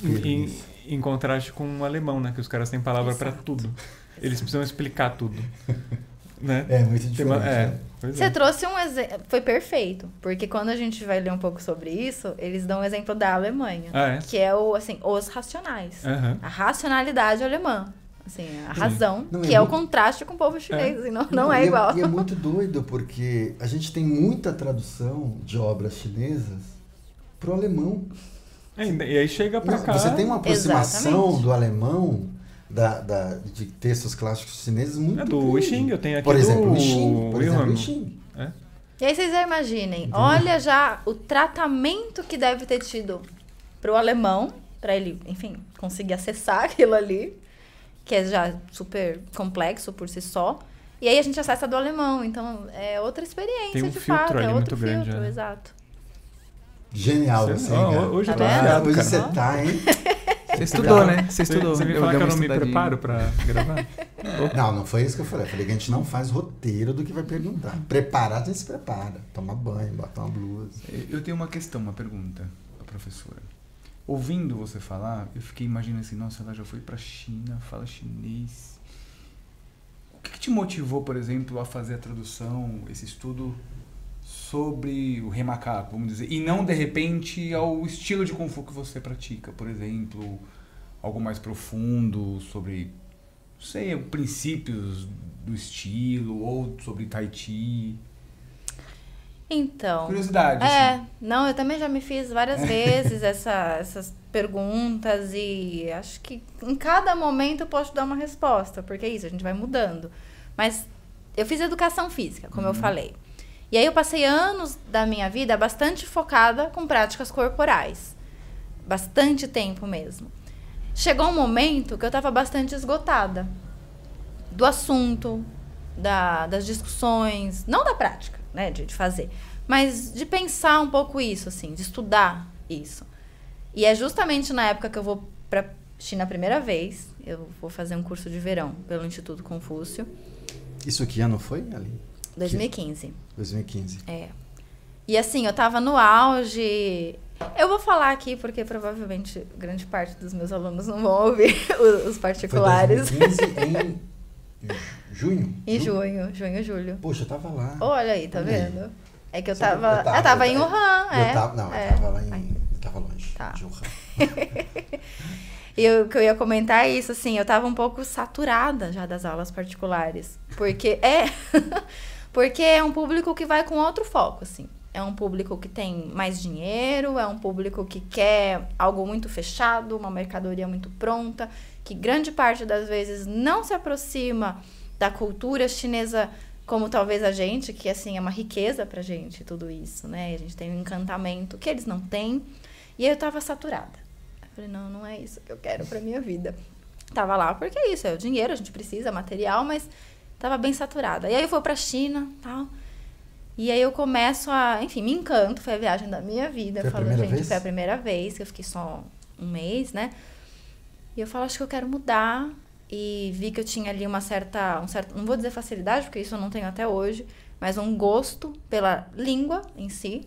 S1: Eu
S3: Em, em contraste com o alemão, né? Que os caras têm palavra
S2: Exato.
S3: tudo. Eles precisam explicar tudo. né?
S1: É muito
S3: Tem
S1: diferente.
S3: é,
S1: né?
S3: pois
S2: Você
S3: é.
S2: trouxe um exemplo, foi perfeito, porque quando a gente vai ler um pouco sobre isso, eles dão o exemplo da Alemanha,
S3: Ah, é?
S2: que é o assim, os racionais.
S3: Aham.
S2: A racionalidade alemã. Assim, a razão,
S1: Não,
S2: que
S1: é
S2: é, o
S1: muito-
S2: contraste com o povo chinês. assim, não, não,
S1: e
S2: é igual.
S1: E é muito doido porque a gente tem muita tradução de obras chinesas pro alemão.
S3: É, E aí chega
S1: Não,
S3: cá.
S1: Você tem uma aproximação
S2: Exatamente.
S1: do alemão da, da- de textos clássicos chineses muito
S3: É do
S1: grande.
S3: Xing, eu tenho aqui
S1: Por exemplo,
S3: do
S1: o Xing. Por exemplo, o Xing.
S2: E aí vocês já imaginem, olha já o tratamento que deve ter tido pro alemão, pra ele, enfim, conseguir acessar aquilo ali, que é já super complexo por si só. E aí a gente acessa do alemão, então é outra experiência
S3: Tem um
S2: de
S3: filtro
S2: fato,
S3: ali
S2: é outro
S3: muito grande,
S2: filtro,
S3: né?
S2: exato.
S1: Genial
S3: Você- ó,
S1: cara.
S3: hoje
S2: Tá
S3: eu tô
S2: vendo?
S3: afiliado,
S1: Hoje você tá, hein?
S4: Você estudou, né? Você estudou.
S3: você falar que eu não me preparo pra gravar?
S1: Não, não foi isso que eu falei. Eu falei que a gente não faz roteiro do que vai perguntar. Preparar, a gente se prepara. Toma banho, bota uma blusa.
S4: Eu tenho uma questão, uma pergunta pra professora. Ouvindo você falar, eu fiquei imaginando assim, nossa, ela já foi pra China, fala chinês. O que, que te motivou, por exemplo, a fazer a tradução, esse estudo sobre o rei macaco, vamos dizer, e não de repente ao estilo de kung fu que você pratica, por exemplo, algo mais profundo sobre, não sei, princípios do estilo ou sobre tai chi.
S2: Então.
S4: Curiosidade.
S2: É,
S4: assim.
S2: não, eu também já me fiz várias vezes essa- essas perguntas e acho que em cada momento eu posso dar uma resposta, porque é isso, a gente vai mudando. Mas eu fiz educação física, como eu falei. E aí eu passei anos da minha vida bastante focada com práticas corporais. Bastante tempo mesmo. Chegou um momento que eu estava bastante esgotada do assunto, da- das discussões, não da prática, né, de, de fazer, mas de pensar um pouco isso, assim, de estudar isso. E é justamente na época que eu vou para China a primeira vez, eu vou fazer um curso de verão pelo Instituto Confúcio,
S1: Isso que ano foi, Ali?
S2: 2015.
S1: 2015.
S2: É. E assim, eu tava no auge. Eu vou falar aqui porque provavelmente grande parte dos meus alunos não vão ouvir os, os
S1: Foi
S2: particulares.
S1: 2015 em junho?
S2: Em
S1: Ju-
S2: junho, junho, julho.
S1: Poxa, eu tava lá.
S2: Olha aí, tá
S1: Olha aí.
S2: vendo? É que eu
S1: Sabe,
S2: tava. Eu tava, em Wuhan,
S1: eu
S2: é.
S1: Tava, não,
S2: é.
S1: eu tava lá em.
S2: Ai.
S1: Eu tava longe
S2: Tá.
S1: de Wuhan.
S2: E eu- o que eu ia comentar é isso, assim, eu tava um pouco saturada já das aulas particulares. Porque é. Porque é um público que vai com outro foco, assim. É um público que tem mais dinheiro, é um público que quer algo muito fechado, uma mercadoria muito pronta, que grande parte das vezes não se aproxima da cultura chinesa como talvez a gente, que assim é uma riqueza pra gente tudo isso, né? A gente tem um encantamento que eles não têm. E eu tava saturada. Eu falei, não, não é isso que eu quero pra minha vida. Tava lá porque é isso, é o dinheiro, a gente precisa, material, mas tava bem saturada. E aí eu fui pra China, tal. E aí eu começo a, enfim, me encanto, foi a viagem da minha vida.
S1: Foi primeira
S2: gente,
S1: vez?
S2: foi a primeira vez que eu fiquei só um mês, né? E eu falo, acho que eu quero mudar. E vi que eu tinha ali uma certa, um certo, não vou dizer facilidade, porque isso eu não tenho até hoje, mas um gosto pela língua em si.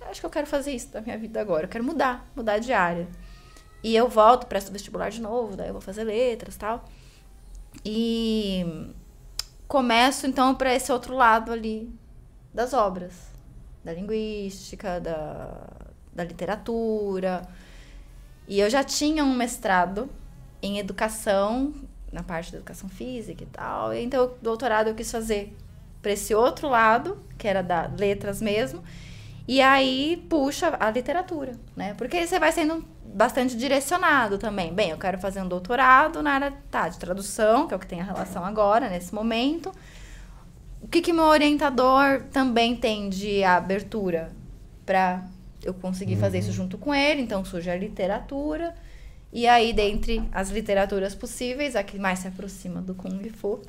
S2: Eu acho que eu quero fazer isso da minha vida agora. Eu quero mudar, mudar de área. E eu volto, presto vestibular de novo, daí eu vou fazer letras e tal. E começo então para esse outro lado ali das obras, da linguística, da, da literatura. E eu já tinha um mestrado em educação, na parte da educação física e tal. Então, o doutorado eu quis fazer para esse outro lado, que era da letras mesmo. E aí puxa a literatura, né? Porque você vai sendo bastante direcionado também. Bem, eu quero fazer um doutorado na área tá, de tradução, que é o que tem a relação agora, nesse momento. O que, que meu orientador também tem de abertura para eu conseguir fazer isso junto com ele? Então surge a literatura. E aí, dentre as literaturas possíveis, a que mais se aproxima do Kung Fu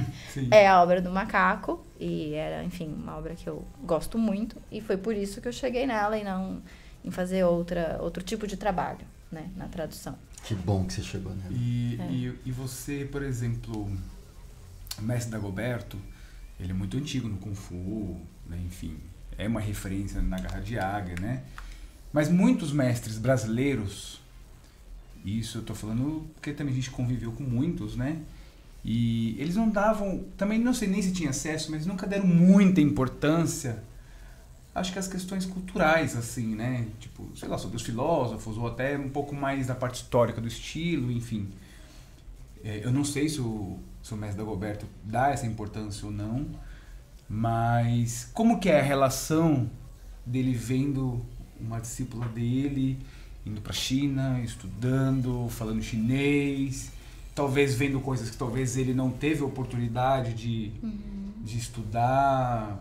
S2: é a obra do macaco. E era, enfim, uma obra que eu gosto muito. E foi por isso que eu cheguei nela e não em fazer outra, outro tipo de trabalho, né, na tradução.
S1: Que bom que você chegou nela.
S4: E, é. e, e, você, por exemplo, o mestre Dagoberto, ele é muito antigo no Kung Fu, né, enfim, é uma referência na Garra de Águia, né? Mas muitos mestres brasileiros isso eu tô falando porque também a gente conviveu com muitos, né? E eles não davam, também não sei nem se tinha acesso, mas nunca deram muita importância, acho que as questões culturais, assim, né? Tipo, sei lá, sobre os filósofos, ou até um pouco mais da parte histórica do estilo, enfim. É, eu não sei se o, se o mestre Dagoberto dá essa importância ou não, mas como que é a relação dele vendo uma discípula dele indo para a China, estudando, falando chinês, talvez vendo coisas que talvez ele não teve oportunidade de, uhum. de estudar.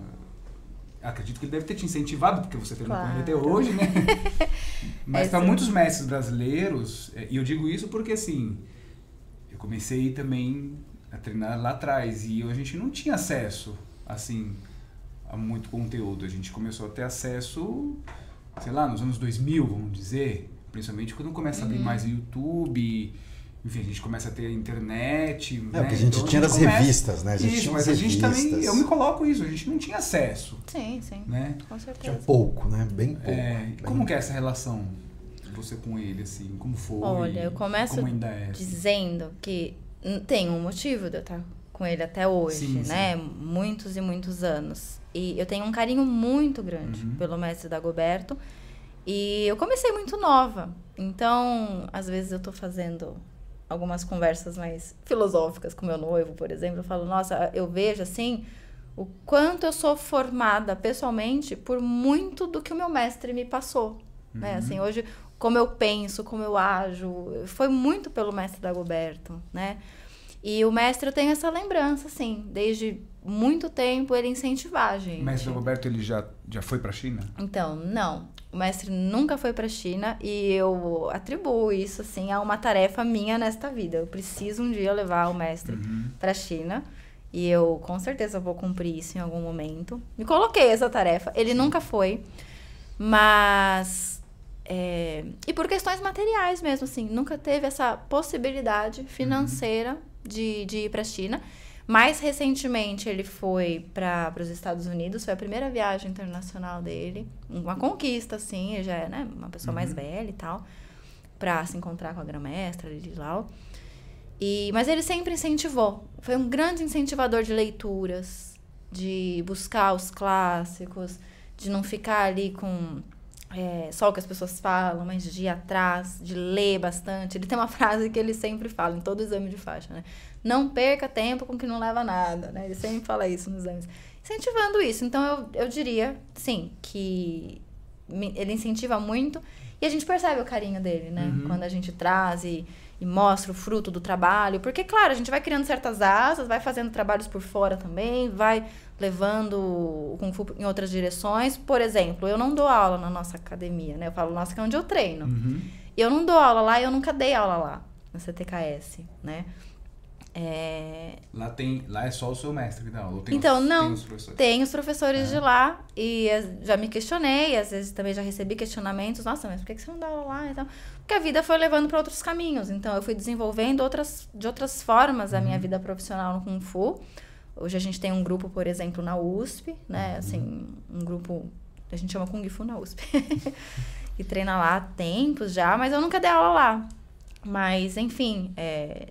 S4: Acredito que ele deve ter te incentivado, porque você terminou claro. até hoje, né? Mas é para muitos mestres brasileiros, é, e eu digo isso porque assim, eu comecei também a treinar lá atrás e a gente não tinha acesso, assim, a muito conteúdo. A gente começou a ter acesso sei lá, nos anos 2000, vamos dizer, principalmente quando começa a abrir uhum. mais o YouTube, enfim, a gente começa a ter a internet. É,
S1: né? porque a gente então, tinha a gente as começa... revistas, né? A gente
S4: isso,
S1: tinha
S4: mas a gente também, eu me coloco isso, a gente não tinha acesso.
S2: Sim, sim.
S4: Né?
S2: Com certeza.
S1: Tinha pouco, né? Bem pouco.
S4: É,
S1: bem...
S4: Como que é essa relação? Você com ele, assim, como foi?
S2: Olha, eu começo
S4: é,
S2: dizendo que tem um motivo de eu estar com ele até hoje, sim, né? Sim. Muitos e muitos anos. E eu tenho um carinho muito grande uhum. pelo mestre Dagoberto. E eu comecei muito nova. Então, às vezes eu tô fazendo algumas conversas mais filosóficas com meu noivo, por exemplo. Eu falo, nossa, eu vejo assim o quanto eu sou formada pessoalmente por muito do que o meu mestre me passou. Né? Uhum. Né? Assim, hoje, como eu penso, como eu ajo, foi muito pelo mestre Dagoberto, né? E o mestre eu tenho essa lembrança, assim, desde muito tempo ele incentivar a gente.
S4: O mestre Dagoberto, ele já, já foi para a China?
S2: Então, não. O mestre nunca foi para a China e eu atribuo isso assim a uma tarefa minha nesta vida. Eu preciso um dia levar o mestre uhum. para a China e eu com certeza vou cumprir isso em algum momento. Me coloquei essa tarefa. Ele nunca foi, mas é, e por questões materiais mesmo, assim, nunca teve essa possibilidade financeira uhum. De, de ir para a China. Mais recentemente, ele foi para os Estados Unidos, foi a primeira viagem internacional dele. Uma conquista, assim, ele já é né, uma pessoa uhum. mais velha e tal, para se encontrar com a grã-mestra de lá. E, mas ele sempre incentivou. Foi um grande incentivador de leituras, de buscar os clássicos, de não ficar ali com é, só o que as pessoas falam, mas de ir atrás, de ler bastante. Ele tem uma frase que ele sempre fala em todo exame de faixa, né? Não perca tempo com que não leva nada, né? Ele sempre fala isso nos exames. Incentivando isso. Então, eu, eu diria, sim, que ele incentiva muito e a gente percebe o carinho dele, né? Uhum. Quando a gente traz e, e, mostra o fruto do trabalho. Porque, claro, a gente vai criando certas asas, vai fazendo trabalhos por fora também, vai levando o Kung Fu em outras direções. Por exemplo, eu não dou aula na nossa academia, né? Eu falo, nossa, que é onde eu treino.
S4: Uhum.
S2: Eu não dou aula lá e eu nunca dei aula lá, na CTKS, né? É...
S4: Lá tem, lá é só o seu mestre que dá aula. Tem
S2: então,
S4: os,
S2: não.
S4: Tem os professores,
S2: tem os professores é. de lá e já me questionei, às vezes também já recebi questionamentos. Nossa, mas por que você não dá aula lá? Então, porque a vida foi levando para outros caminhos. Então, eu fui desenvolvendo outras, de outras formas a minha uhum. vida profissional no Kung Fu. Hoje a gente tem um grupo, por exemplo, na USP, né? Uhum. Assim, um grupo, a gente chama Kung Fu na USP. e treina lá há tempos já, mas eu nunca dei aula lá. Mas, enfim, é,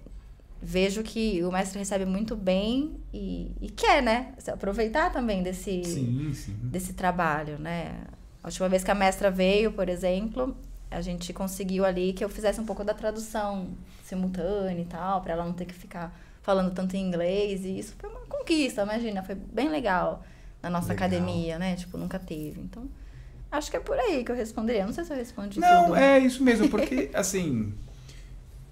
S2: vejo que o mestre recebe muito bem e, e quer, né? Se Aproveitar também desse,
S4: Sim, sim.
S2: desse trabalho, né? A última vez que a mestra veio, por exemplo, a gente conseguiu ali que eu fizesse um pouco da tradução simultânea e tal, para ela não ter que ficar falando tanto em inglês. E isso foi uma conquista, imagina, foi bem legal na nossa
S1: Legal.
S2: academia, né? Tipo, nunca teve. Então, acho que é por aí que eu responderia. Não sei se eu respondi
S4: Não,
S2: tudo.
S4: é isso mesmo, porque assim,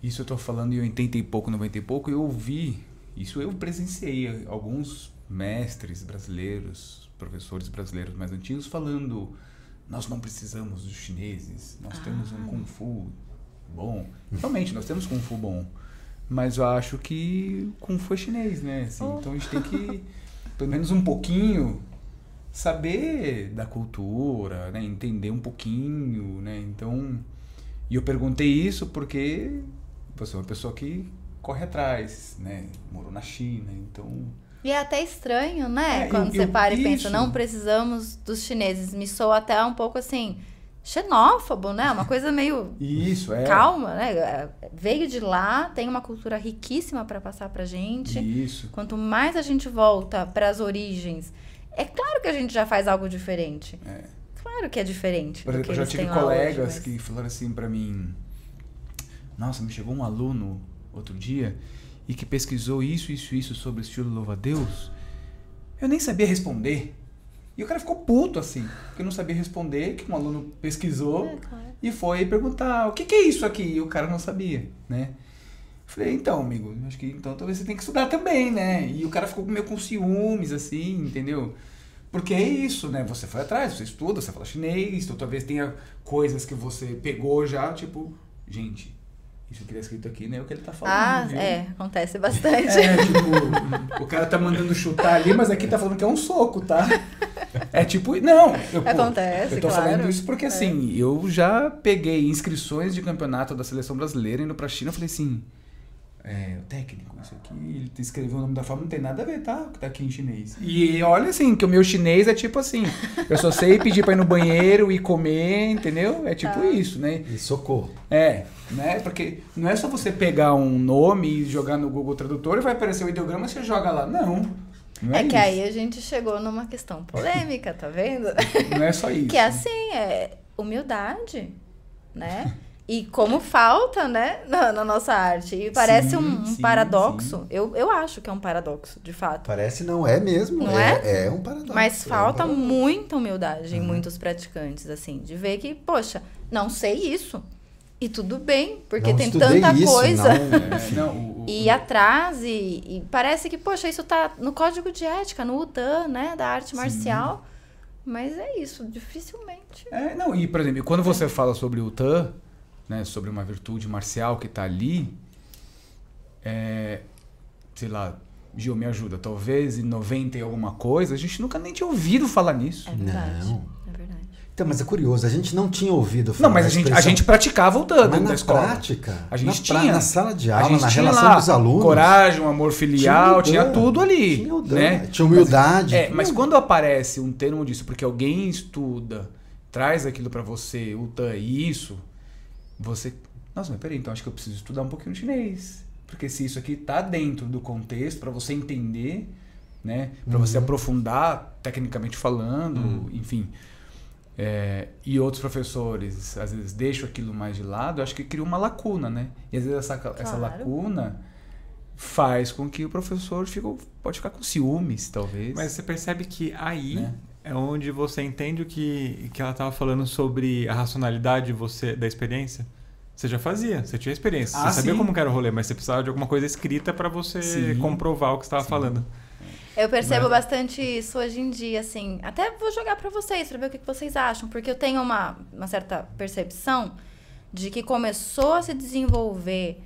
S4: isso eu tô falando em 80 e pouco, 90 e pouco, eu ouvi, isso eu presenciei alguns mestres brasileiros, professores brasileiros mais antigos falando, nós não precisamos dos chineses, nós temos um kung fu bom. Realmente, nós temos kung fu bom. Mas eu acho que kung fu é chinês, né? Assim,
S2: Oh.
S4: Então a gente tem que, pelo menos um pouquinho, saber da cultura, né? entender um pouquinho, né? Então, e eu perguntei isso porque você é uma pessoa que corre atrás, né? Morou na China, então
S2: E é até estranho, né?
S4: É,
S2: Quando
S4: eu-
S2: você
S4: eu-
S2: para e pensa,
S4: isso.
S2: não precisamos dos chineses. Me soa até um pouco assim, xenófobo, né? Uma coisa meio
S4: isso é
S2: calma, né? Veio de lá, tem uma cultura riquíssima para passar pra gente.
S4: isso.
S2: Quanto mais a gente volta para as origens, é claro que a gente já faz algo diferente.
S4: É.
S2: Claro que é diferente.
S4: Por exemplo,
S2: que
S4: eu já tive colegas
S2: hoje,
S4: que
S2: mas-
S4: falaram assim pra mim: Nossa, me chegou um aluno outro dia e que pesquisou isso, isso, isso sobre o estilo louva-a-Deus. Eu nem sabia responder. E o cara ficou puto assim, porque não sabia responder, que um aluno pesquisou
S2: É, claro.
S4: e foi perguntar: O que, que é isso aqui? E o cara não sabia, né? Falei, então, amigo, acho que então talvez você tenha que estudar também, né? E o cara ficou meio com ciúmes, assim, entendeu? Porque é isso, né? Você foi atrás, você estuda, você fala chinês, então talvez tenha coisas que você pegou já, tipo, gente, isso que tá escrito aqui não é o que ele tá falando.
S2: Ah,
S4: viu?
S2: é, acontece bastante.
S4: É, tipo, o cara tá mandando chutar ali, mas aqui tá falando que é um soco, tá? É tipo, não. Eu, pô,
S2: Acontece,
S4: Eu tô
S2: claro.
S4: falando isso porque, assim, eu já peguei inscrições de campeonato da seleção brasileira indo pra China, eu falei assim, é, o técnico, isso aqui, ele escreveu o nome da forma, não tem nada a ver, tá? O que tá aqui em chinês. E olha, assim, que o meu chinês é tipo assim, eu só sei pedir pra ir no banheiro e comer, entendeu? É tipo
S2: Tá.
S4: isso, né?
S1: E socorro.
S4: É, né? Porque não é só você pegar um nome e jogar no Google Tradutor e vai aparecer o ideograma e você joga lá. Não. Não é,
S2: É que aí a gente chegou numa questão polêmica, tá vendo?
S4: Não é só isso.
S2: Que é assim, é humildade, né? E como falta, né, na, na nossa arte. E parece
S4: Sim,
S2: um, um
S4: sim,
S2: paradoxo. Eu, eu acho que é um paradoxo, de fato.
S1: Parece não é mesmo.
S2: Não
S1: é? É um paradoxo.
S2: Mas
S1: é um
S2: falta
S1: paradoxo.
S2: muita humildade em
S1: Uhum.
S2: muitos praticantes, assim, de ver que, poxa, não sei isso. E tudo bem, porque
S1: Não
S2: tem tanta
S1: isso,
S2: coisa.
S1: não-
S4: É, não, o- o-
S2: E atrás, e, e parece que, poxa, isso tá no código de ética, no UTAN, né, da arte
S4: Sim.
S2: marcial. Mas é isso, dificilmente.
S4: É, não, e por exemplo, quando você fala sobre o Tan, né, sobre uma virtude marcial que tá ali, é, sei lá, Gil, me ajuda, talvez em 90 e alguma coisa, a gente nunca nem tinha ouvido falar nisso.
S2: É verdade.
S1: Não.
S2: É verdade.
S1: Então, mas é curioso, a gente não tinha ouvido falar
S4: Não, mas a gente, a gente praticava o Tan
S1: Mas
S4: dentro
S1: na
S4: da escola.
S1: prática,
S4: A gente
S1: na, pra-
S4: tinha.
S1: na sala de aula, na relação
S4: lá
S1: dos alunos.
S4: coragem, um amor filial,
S1: tinha
S4: tinha, tudo ali.
S1: Tinha Dan,
S4: né?
S1: tinha humildade.
S4: É,
S1: tinha
S4: mas quando aparece um termo disso, porque alguém estuda, traz aquilo pra você, o tan e isso, você. Nossa, mas peraí, então acho que eu preciso estudar um pouquinho chinês. Porque se isso aqui tá dentro do contexto, pra você entender, né? Você
S1: Uhum.
S4: aprofundar, tecnicamente falando,
S1: Uhum.
S4: enfim. É, e outros professores, às vezes, deixam aquilo mais de lado, eu acho que cria uma lacuna, né? E às vezes essa, essa
S2: Claro.
S4: lacuna faz com que o professor fica, pode ficar com ciúmes, talvez.
S3: Mas você percebe que aí
S4: Né?
S3: É onde você entende o que, que ela estava falando sobre a racionalidade você, da experiência. Você já fazia, você tinha experiência,
S4: Ah,
S3: você sabia
S4: sim.
S3: como que era o rolê, mas você precisava de alguma coisa escrita para você
S4: Sim.
S3: comprovar o que você estava falando.
S2: Eu percebo
S3: Né?
S2: bastante isso hoje em dia, assim. Até vou jogar pra vocês, pra ver o que que vocês acham. Porque eu tenho uma, uma certa percepção de que começou a se desenvolver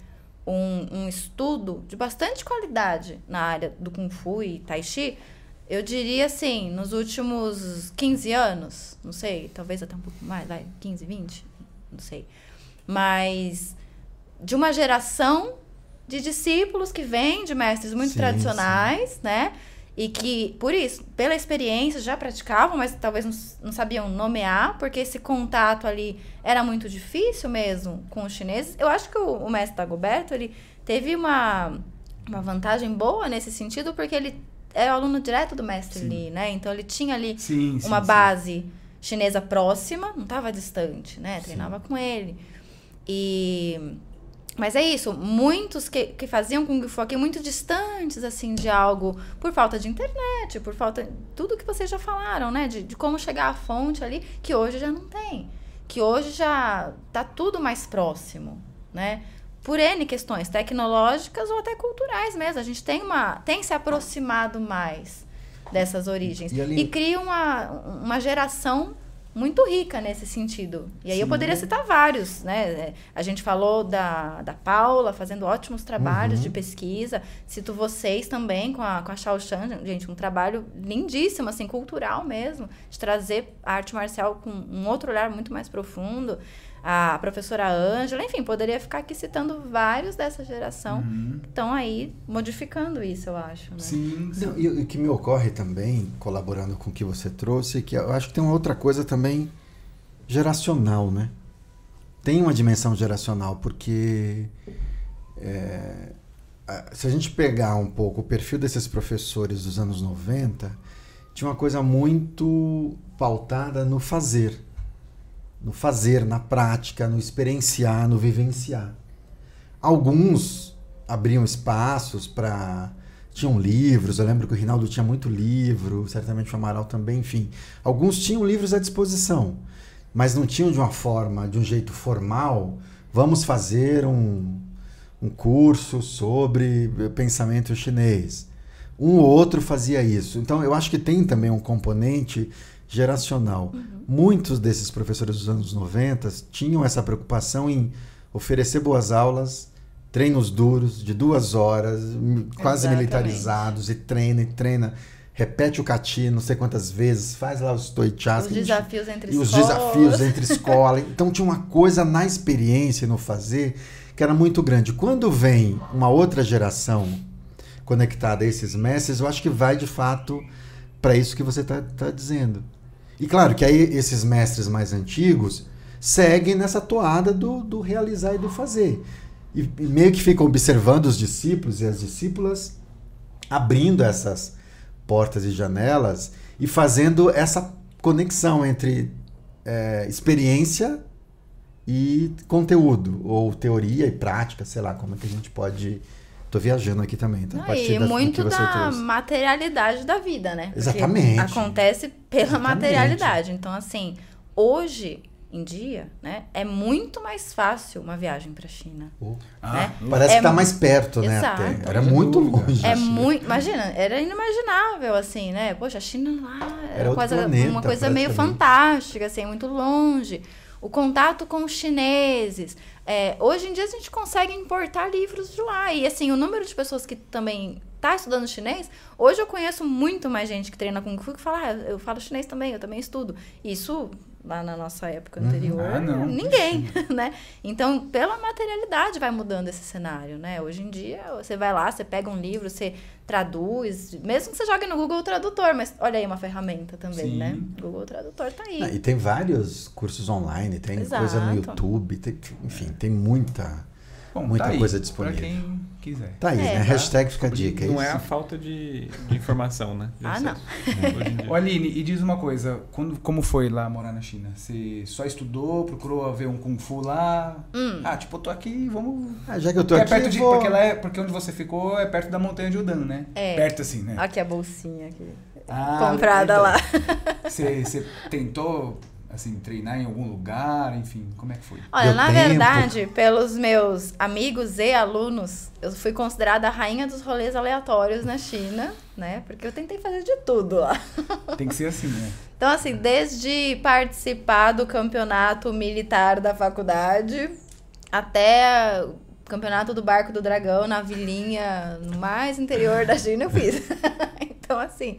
S2: um, um estudo de bastante qualidade na área do Kung Fu e Tai Chi. Eu diria assim, nos últimos 15 anos, não sei, talvez até um pouco mais, vai, 15, 20, não sei. Mas de uma geração de discípulos que vêm de mestres muito
S1: Sim,
S2: tradicionais, né? E que, por isso, pela experiência, já praticavam, mas talvez não, não sabiam nomear, porque esse contato ali era muito difícil mesmo com os chineses. Eu acho que o, o mestre Dagoberto, ele teve uma, uma vantagem boa nesse sentido, porque ele é aluno direto do mestre
S4: Sim.
S2: Li, né? Então ele tinha ali
S4: Sim, sim,
S2: uma
S4: sim.
S2: base chinesa próxima, não estava distante, né? Treinava com ele. E mas é isso, muitos que, que faziam Kung Fu aqui muito distantes assim de algo por falta de internet, por falta tudo que vocês já falaram, né, de, de como chegar à fonte ali, que hoje já não tem, que hoje já tá tudo mais próximo, né? Por N questões tecnológicas ou até culturais mesmo. A gente tem uma tem se aproximado mais dessas origens
S1: E ali-
S2: e cria uma, uma geração muito rica nesse sentido. E aí eu
S1: Sim.
S2: poderia citar vários, né? É, A gente falou da, da Paula fazendo ótimos trabalhos
S1: Uhum.
S2: de pesquisa. Cito vocês também com a, com a Shao Shan, gente, um trabalho lindíssimo, assim, cultural mesmo, de trazer a arte marcial com um outro olhar muito mais profundo. A professora Ângela, enfim, poderia ficar aqui citando vários dessa geração
S4: Uhum.
S2: que estão aí modificando isso, eu acho. Né?
S4: Sim, sim.
S1: Não, e o que me ocorre também, colaborando com o que você trouxe, é que eu acho que tem uma outra coisa também geracional, né? Tem uma dimensão geracional, porque é, se a gente pegar um pouco o perfil desses professores dos anos 90, tinha uma coisa muito pautada no fazer. No fazer, na prática, no experienciar, no vivenciar. Alguns abriam espaços para. Tinham livros, eu lembro que o Rinaldo tinha muito livro, certamente o Amaral também, enfim. Alguns tinham livros à disposição, mas não tinham de uma forma, de um jeito formal. Vamos fazer um, um curso sobre pensamento chinês. Um ou outro fazia isso. Então, eu acho que tem também um componente geracional. Muitos desses professores dos anos 90 tinham essa preocupação em oferecer boas aulas, treinos duros, de duas horas, quase
S2: Exatamente.
S1: militarizados, e treina e treina. Repete o kati não sei quantas vezes, faz lá os
S2: Os
S1: toichas.
S2: desafios entre
S1: E os
S2: escolas.
S1: desafios entre escola. Então tinha uma coisa na experiência, e no fazer, que era muito grande. Quando vem uma outra geração conectada a esses mestres, eu acho que vai de fato para isso que você está dizendo. E claro que aí esses mestres mais antigos seguem nessa toada do, do realizar e do fazer. E, e meio que ficam observando os discípulos e as discípulas abrindo essas portas e janelas e fazendo essa conexão entre é, experiência e conteúdo, ou teoria e prática, sei lá, como é que a gente pode. Tô viajando aqui também, tá? A
S2: Não,
S1: partir
S2: e muito da
S1: trouxe.
S2: materialidade da vida, né? Porque
S1: Exatamente.
S2: Acontece pela
S1: Exatamente.
S2: materialidade. Então, assim, hoje em dia, né, é muito mais fácil uma viagem para China.
S1: Oh,
S4: Ah,
S2: né?
S1: Parece
S2: É
S1: que tá mais perto, né?
S2: Exato.
S1: Até. Era muito longe.
S2: É
S1: a China.
S2: muito, imagina, era inimaginável assim, né? Poxa, a China lá
S1: Era
S2: era, coisa,
S1: planeta,
S2: uma coisa meio fantástica, assim, muito longe. O contato com os chineses. É, hoje em dia a gente consegue importar livros de lá. E assim, o número de pessoas que também tá estudando chinês, hoje eu conheço muito mais gente que treina Kung Fu que fala, ah, eu falo chinês também, eu também estudo. Isso lá na nossa época
S1: Uhum.
S2: anterior,
S4: Ah, não.
S2: ninguém, né? Então, pela materialidade vai mudando esse cenário, né? Hoje em dia, você vai lá, você pega um livro, você traduz, mesmo que você jogue no Google Tradutor, mas olha aí uma ferramenta também,
S4: Sim.
S2: né? Google Tradutor tá aí.
S1: Ah, e tem vários cursos online, tem coisa no
S2: Exato.
S1: YouTube, tem- enfim, tem muita.
S4: Bom,
S1: Muita
S4: tá aí,
S1: coisa
S4: Pra
S1: disponível.
S4: quem quiser.
S1: Tá aí,
S2: É,
S1: né?
S2: tá.
S1: Hashtag fica a dica.
S3: Não é
S1: isso?
S3: a falta de, de informação, né? De
S2: Ah,
S3: acesso.
S2: não.
S3: Hoje em dia.
S4: Ô Aline, e diz uma coisa, quando, como foi lá morar na China? Você só estudou, procurou ver um Kung Fu lá?
S2: Hum.
S4: Ah, tipo, eu tô aqui, vamos...
S1: Ah, já que eu tô
S4: Porque, é
S1: aqui,
S4: perto de,
S1: vou...
S4: porque, lá é, porque onde você ficou é perto da montanha de Udan, né?
S2: É.
S4: Perto assim, né?
S2: Aqui a bolsinha aqui.
S4: Ah,
S2: comprada
S4: então,
S2: lá.
S4: Você tentou, assim, treinar em algum lugar, enfim, como é que foi?
S2: Olha,
S1: Deu
S2: na
S1: tempo?
S2: verdade, pelos meus amigos e alunos, eu fui considerada a rainha dos rolês aleatórios na China, né? Porque eu tentei fazer de tudo lá.
S4: Tem que ser assim, né?
S2: Então, assim, desde participar do campeonato militar da faculdade até o campeonato do Barco do Dragão na vilinha no mais interior da China, eu fiz. então, assim,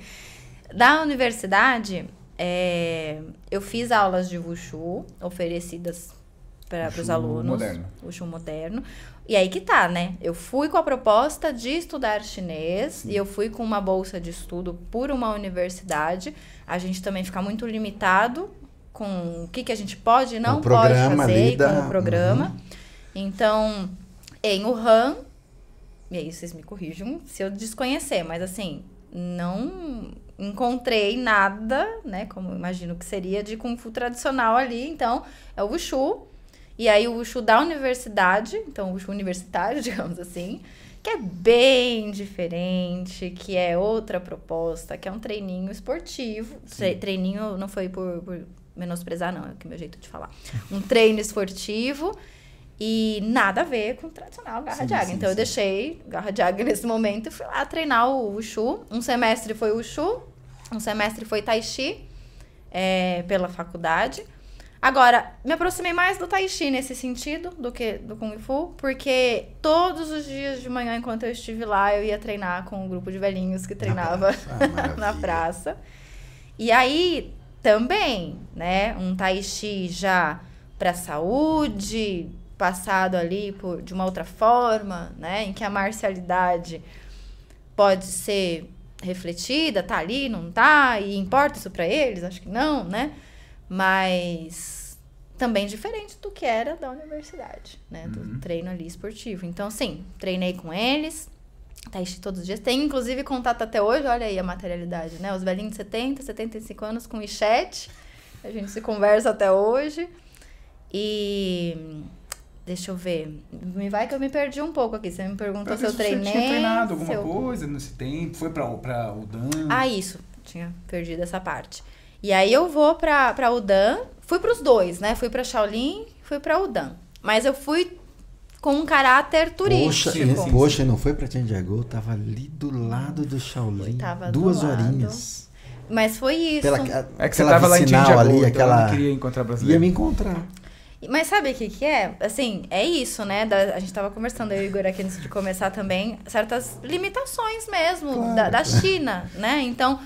S2: da universidade, é, eu fiz aulas de Wushu oferecidas para os alunos.
S4: moderno.
S2: Wushu moderno. E aí que tá, né? Eu fui com a proposta de estudar chinês e eu fui com uma bolsa de estudo por uma universidade. A gente também fica muito limitado com o que, que a gente pode e não pode fazer
S1: ali
S2: e
S1: da-
S2: com o programa.
S1: Uhum.
S2: Então, em Wuhan, e aí vocês me corrijam se eu desconhecer, mas assim, não encontrei nada, né, como eu imagino que seria de Kung Fu tradicional ali, então é o Wushu, e aí o Wushu da universidade, então o Wushu universitário, digamos assim, que é bem diferente, que é outra proposta, que é um treininho esportivo. Tre treininho não foi por, por menosprezar, não, é que é o meu jeito de falar. Um treino esportivo e nada a ver com o tradicional garra
S1: Sim,
S2: de águia.
S1: sim,
S2: então eu
S1: sim.
S2: deixei garra de águia nesse momento e fui lá treinar o Wushu. Um semestre foi Wushu, um semestre foi Tai Chi é, pela faculdade. Agora, me aproximei mais do Tai Chi nesse sentido do que do Kung Fu, porque todos os dias de manhã, enquanto eu estive lá, eu ia treinar com um grupo de velhinhos que treinava
S1: praça. Ah,
S2: na
S1: maravilha.
S2: praça. E aí, também, né, um Tai Chi já para saúde, passado ali por de uma outra forma, né, em que a marcialidade pode ser refletida, tá ali, não tá, e importa isso para eles? Acho que não, né? Mas também diferente do que era da universidade, né? Do
S4: Uhum.
S2: treino ali esportivo. Então, sim, treinei com eles, Tai Chi todos os dias. Tem, inclusive, contato até hoje, olha aí a materialidade, né? Os velhinhos de 70, 75 anos com chat A gente se conversa até hoje. E. Deixa eu ver. Me vai que eu me perdi um pouco aqui. Você me perguntou se eu
S4: Você
S2: treinei.
S4: tinha treinado alguma
S2: eu-
S4: coisa nesse tempo? Foi pra, pra Udan?
S2: Ah, isso. Tinha perdido essa parte. E aí eu vou pra, pra Udan. Fui pros dois, né? Fui pra Shaolin, fui pra Udan. Mas eu fui com um caráter
S1: Poxa,
S2: turístico.
S1: e, poxa, e não foi pra Tiandiago? Tava ali do lado do Shaolin.
S2: Tava do
S1: duas
S2: lado.
S1: horinhas.
S2: Mas foi isso.
S1: Pela,
S4: É que você tava lá em Tiandiago,
S1: ali,
S4: então
S1: aquela...
S4: não queria encontrar
S1: Ia
S4: brasileiro.
S1: me encontrar.
S2: Mas sabe o que, que é? Assim, é isso, né? Da- a gente tava conversando, eu e o Igor aqui antes de começar também, certas limitações mesmo
S1: Claro,
S2: da, da. China, né? Então,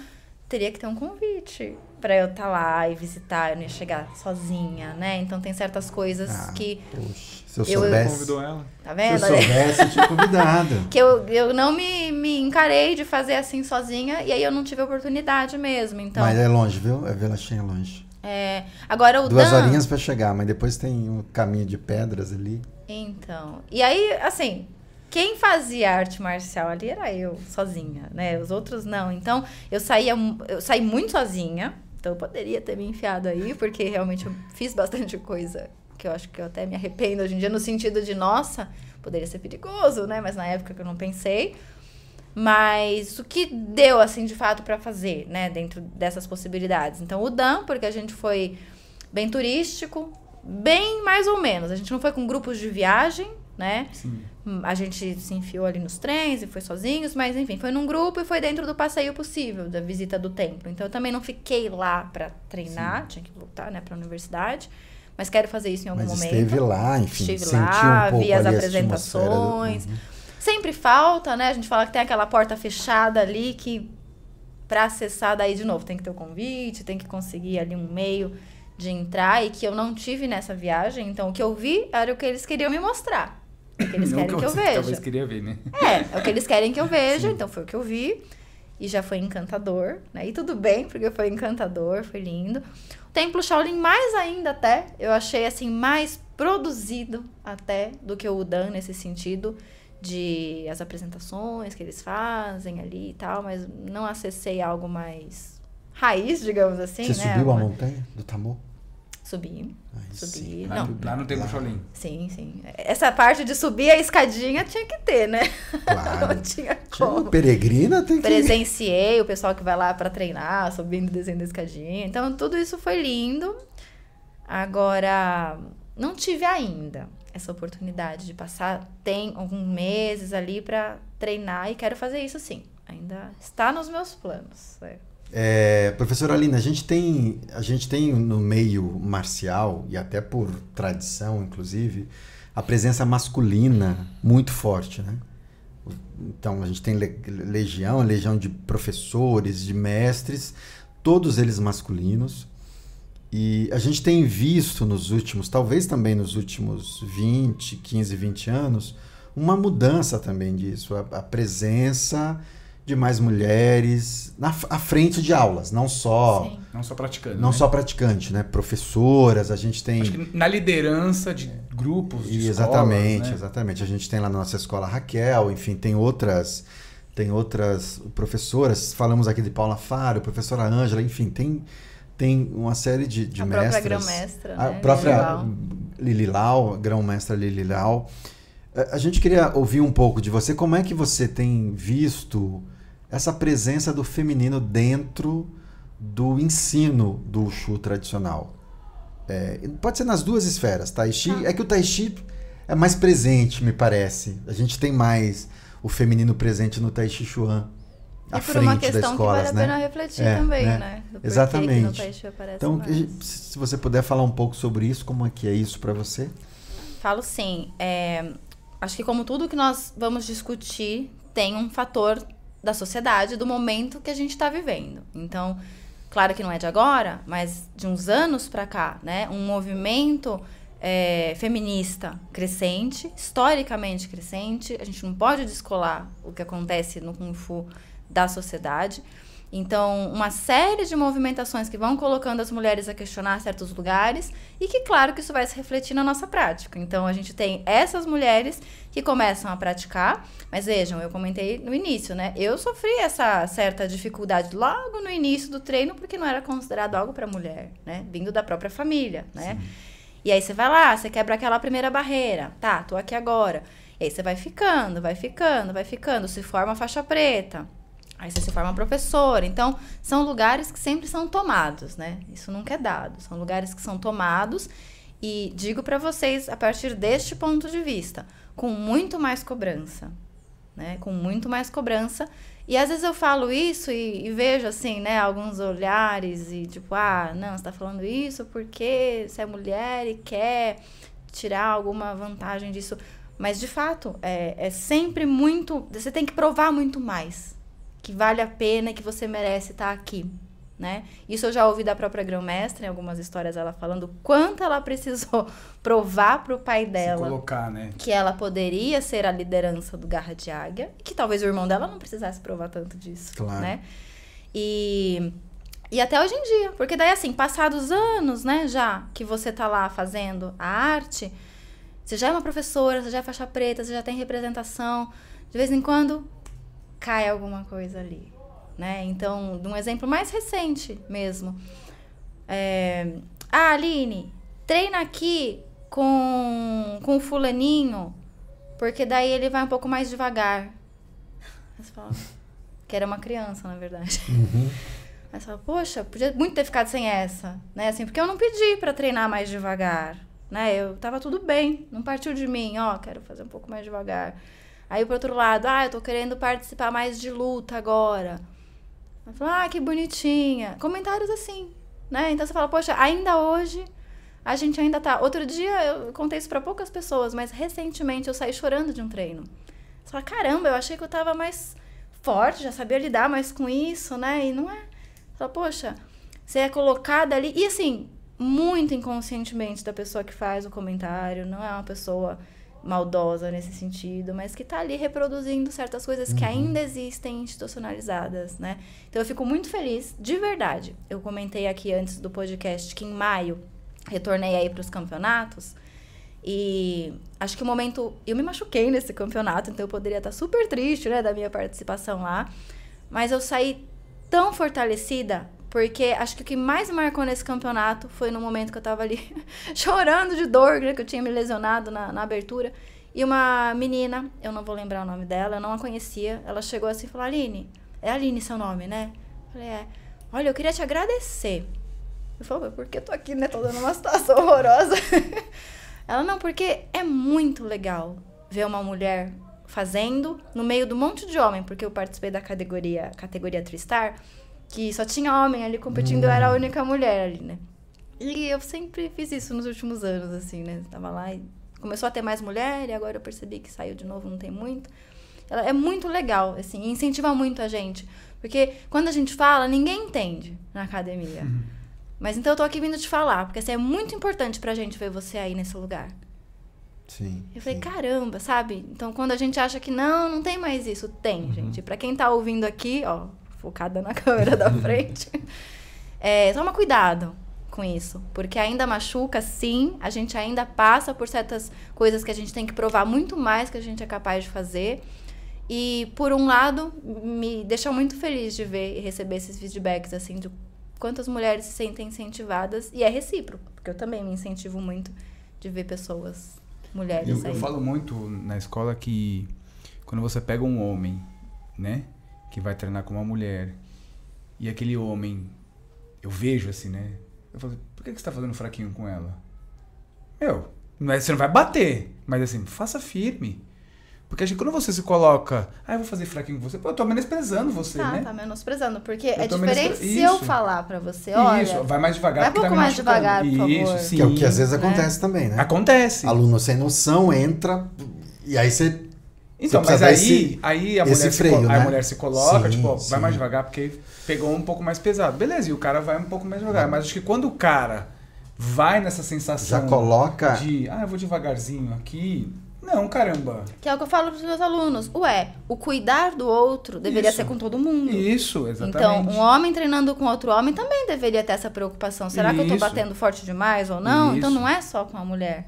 S2: teria que ter um convite pra eu estar lá e visitar, eu não ia chegar sozinha, né? Então tem certas coisas
S1: Ah,
S2: que,
S1: Poxa, se eu
S2: Eu-
S1: soubesse...
S3: Convidou ela.
S2: tá
S1: Se eu
S2: vendo?
S1: soubesse, eu tinha convidado.
S2: que eu, eu não me, me encarei de fazer assim sozinha e aí eu não tive oportunidade mesmo. Então,
S1: Mas é longe, viu? É Vila Cheia é longe.
S2: É, agora o
S1: Duas
S2: Dan,
S1: horinhas pra chegar, mas depois tem um caminho de pedras ali.
S2: Então, e aí, assim, quem fazia arte marcial ali era eu, sozinha, né? Os outros não. Então, eu saía, eu saí muito sozinha. Então, eu poderia ter me enfiado aí, porque realmente eu fiz bastante coisa que eu acho que eu até me arrependo hoje em dia, no sentido de, nossa, poderia ser perigoso, né? Mas na época que eu não pensei. Mas o que deu, assim, de fato, pra fazer, né? Dentro dessas possibilidades. Então, o Dan, porque a gente foi bem turístico, bem mais ou menos. A gente não foi com grupos de viagem, né?
S4: Sim.
S2: Hum, A gente se enfiou ali nos trens e foi sozinhos, mas enfim, foi num grupo e foi dentro do passeio possível, da visita do templo. Então eu também não fiquei lá pra treinar, tinha que voltar, né, pra universidade. Mas quero fazer isso em algum
S1: Mas
S2: momento.
S1: esteve lá, enfim,
S2: Estive
S1: sentiu
S2: lá,
S1: um pouco
S2: vi as
S1: a
S2: apresentações.
S1: Uhum.
S2: Sempre falta, né? A gente fala que tem aquela porta fechada ali que para acessar daí de novo tem que ter o convite, tem que conseguir ali um meio de entrar e que eu não tive nessa viagem. Então o que eu vi era o que eles queriam me mostrar. O que eles
S4: Não
S2: querem que eu veja.
S4: Talvez queria ver, né?
S2: É, é o que eles querem que eu veja, então foi o que eu vi. E já foi encantador, né? E tudo bem, porque foi encantador, foi lindo. O Templo Shaolin, mais ainda até, eu achei assim, mais produzido até do que o Udan nesse sentido de as apresentações que eles fazem ali e tal, mas não acessei algo mais raiz, digamos assim,
S1: Você
S2: né?
S1: subiu a montanha do Tamu?
S2: Subi,
S1: Aí
S2: subi.
S4: Lá,
S2: Não,
S4: lá no Templo
S1: Lá.
S4: Shaolin.
S2: sim, sim. Essa parte de subir a escadinha tinha que ter, né?
S1: Claro.
S2: Não tinha
S1: Tinha
S2: como.
S1: uma peregrina tem que...
S2: Presenciei o pessoal que vai lá pra treinar, subindo e descendo a escadinha. Então, tudo isso foi lindo. Agora, não tive ainda essa oportunidade de passar tem alguns meses ali pra treinar e quero fazer isso sim. Ainda está nos meus planos. é.
S1: É, professora Alina, a gente tem a gente tem no meio marcial e até por tradição, inclusive, a presença masculina muito forte, né? Então a gente tem le- legião, legião de professores, de mestres, todos eles masculinos. E a gente tem visto nos últimos, talvez também nos últimos 20, 15, 20 anos, uma mudança também disso, a, a presença de mais mulheres na à frente de aulas, não só
S2: Sim.
S4: Não só praticando.
S1: não
S4: né?
S1: só praticante, né? Professoras, a gente tem
S4: Acho que na liderança de grupos, de
S1: E exatamente,
S4: escolas, né?
S1: exatamente. A gente tem lá na nossa escola a Raquel, enfim, tem outras tem outras professoras, falamos aqui de Paula Faro, professora Ângela, enfim, tem tem uma série de, de
S2: a
S1: mestras.
S2: própria grão-mestra,
S1: A
S2: né?
S1: própria
S2: Lau.
S1: Lili Lau, grão-mestra Lili Lau. A- gente queria ouvir um pouco de você, como é que você tem visto essa presença do feminino dentro do ensino do Wushu tradicional? É, pode ser nas duas esferas, Tai Chi.
S2: Tá.
S1: É que o Tai Chi é mais presente, me parece. A gente tem mais o feminino presente no Tai Chi Chuan. À
S2: E por
S1: frente
S2: uma questão
S1: escolas,
S2: que vale a
S1: né?
S2: pena refletir
S1: É,
S2: também,
S1: né?
S2: né?
S1: Exatamente.
S2: Que no Tai Chi aparece
S1: Então,
S2: mais.
S1: se se você puder falar um pouco sobre isso, como é que é isso para você?
S2: Falo sim. É, acho que como tudo que nós vamos discutir tem um fator da sociedade, do momento que a gente está vivendo. Então, claro que não é de agora, mas de uns anos para cá, né? Um movimento é, feminista crescente, historicamente crescente. A gente não pode descolar o que acontece no Kung Fu da sociedade. Então, uma série de movimentações que vão colocando as mulheres a questionar certos lugares e que, claro, que isso vai se refletir na nossa prática. Então, a gente tem essas mulheres que começam a praticar, mas vejam, eu comentei no início, né? Eu sofri essa certa dificuldade logo no início do treino porque não era considerado algo para mulher, né? Vindo da própria família, né? E aí você vai lá, você quebra aquela primeira barreira. Tá, tô aqui agora. E aí você vai ficando, vai ficando, vai ficando, se forma faixa preta. Aí você se forma professora. Então, são lugares que sempre são tomados, né? Isso nunca é dado. São lugares que são tomados. E digo para vocês, a partir deste ponto de vista, com muito mais cobrança, né? Com muito mais cobrança. E às vezes eu falo isso e, e vejo assim, né, alguns olhares e tipo, ah, não, você tá falando isso porque você é mulher e quer tirar alguma vantagem disso. Mas de fato, é, é sempre muito. Você tem que provar muito mais. Que vale a pena e que você merece estar aqui. Né? Isso eu já ouvi da própria grão-mestra, em algumas histórias ela falando o quanto ela precisou provar pro pai
S4: Se
S2: dela
S4: colocar, né?
S2: que ela poderia ser a liderança do Garra de Águia, e que talvez o irmão dela não precisasse provar tanto disso,
S1: Claro.
S2: né? E, e até hoje em dia, porque daí assim, passados anos, né, já que você tá lá fazendo a arte, você já é uma professora, você já é faixa preta, você já tem representação, de vez em quando cai alguma coisa ali, né? Então, de um exemplo mais recente mesmo, é, ah, Aline, treina aqui com, com o fulaninho, porque daí ele vai um pouco mais devagar. Você fala, que era uma criança, na verdade. Aí você fala, poxa, podia muito ter ficado sem essa, né? Assim, porque eu não pedi pra treinar mais devagar, né? Eu tava tudo bem, não partiu de mim, ó, quero fazer um pouco mais devagar. Aí, por outro lado, ah, eu tô querendo participar mais de luta agora. Ah, que bonitinha. Comentários assim, né? Então você fala, poxa, ainda hoje a gente ainda tá. Outro dia eu contei isso pra poucas pessoas, mas recentemente eu saí chorando de um treino. Você fala, caramba, eu achei que eu tava mais forte, já sabia lidar mais com isso, né? E não é. Você fala, poxa, você é colocada ali. E assim, muito inconscientemente da pessoa que faz o comentário, não é uma pessoa maldosa nesse sentido, mas que tá ali reproduzindo certas coisas que ainda existem institucionalizadas, né? Então eu fico muito feliz, de verdade. Eu comentei aqui antes do podcast que em maio retornei aí para os campeonatos e acho que o momento eu me machuquei nesse campeonato, então eu poderia estar super triste, né, da minha participação lá, mas eu saí tão fortalecida porque acho que o que mais marcou nesse campeonato foi no momento que eu tava ali chorando de dor, né, que eu tinha me lesionado na, na abertura. E uma menina, eu não vou lembrar o nome dela, eu não a conhecia, ela chegou assim e falou: Aline, é Aline seu nome, né? Eu falei: é. Olha, eu queria te agradecer. Eu falei: por que eu tô aqui, né? Tô dando uma situação horrorosa. ela: não, porque é muito legal ver uma mulher fazendo no meio do monte de homem, porque eu participei da categoria, categoria Tristar que só tinha homem ali competindo, eu era a única mulher ali, né? E eu sempre fiz isso nos últimos anos, assim, né? Tava lá e começou a ter mais mulher, e agora eu percebi que saiu de novo, não tem muito. Ela é muito legal, assim, incentiva muito a gente. Porque quando a gente fala, ninguém entende na academia. Mas então eu tô aqui vindo te falar, porque assim, é muito importante pra gente ver você aí nesse lugar.
S1: Sim.
S2: Eu falei,
S1: sim.
S2: caramba, sabe? Então, quando a gente acha que não, não tem mais isso, tem, gente. Pra quem tá ouvindo aqui, ó, focada na câmera da frente, é, toma cuidado com isso. Porque ainda machuca, sim. A gente ainda passa por certas coisas que a gente tem que provar muito mais que a gente é capaz de fazer. E, por um lado, me deixa muito feliz de ver e receber esses feedbacks, assim, de quantas mulheres se sentem incentivadas. E é recíproco, porque eu também me incentivo muito de ver pessoas, mulheres
S4: Eu,
S2: aí.
S4: eu falo muito na escola que quando você pega um homem, né, que vai treinar com uma mulher, e aquele homem, eu vejo assim, né, eu falo, por que que você tá fazendo fraquinho com ela? Meu, não é, você não vai bater, mas assim, faça firme. Porque acho que quando você se coloca, ah, eu vou fazer fraquinho com você, pô, eu tô menosprezando você,
S2: Tá,
S4: né?
S2: tá menosprezando. Porque é
S4: tô
S2: diferente
S4: menospre-
S2: se eu falar pra você, olha.
S4: Isso, vai mais devagar.
S2: vai um
S4: porque
S2: pouco
S4: tá
S2: mais devagar, por favor.
S4: Isso, sim.
S1: Que é o que às vezes
S2: né?
S1: acontece também, né?
S4: Acontece.
S1: Aluno sem noção entra e aí você.
S4: Então, mas aí,
S1: esse-
S4: aí, a, mulher se
S1: freio,
S4: co- aí a
S1: né?
S4: mulher se coloca,
S1: Sim,
S4: tipo,
S1: sim.
S4: vai mais devagar porque pegou um pouco mais pesado. Beleza, e o cara vai um pouco mais devagar. Mas acho que quando o cara vai nessa sensação
S1: Já coloca.
S4: de, ah, eu vou devagarzinho aqui. Não, caramba.
S2: Que é o que eu falo pros meus alunos. Ué, o cuidar do outro deveria
S4: Isso.
S2: ser com todo mundo.
S4: Isso,
S2: Então,
S4: exatamente.
S2: um homem treinando com outro homem também deveria ter essa preocupação. Será que eu tô
S4: Isso.
S2: batendo forte demais ou não? Então
S4: Isso.
S2: não é só com a mulher.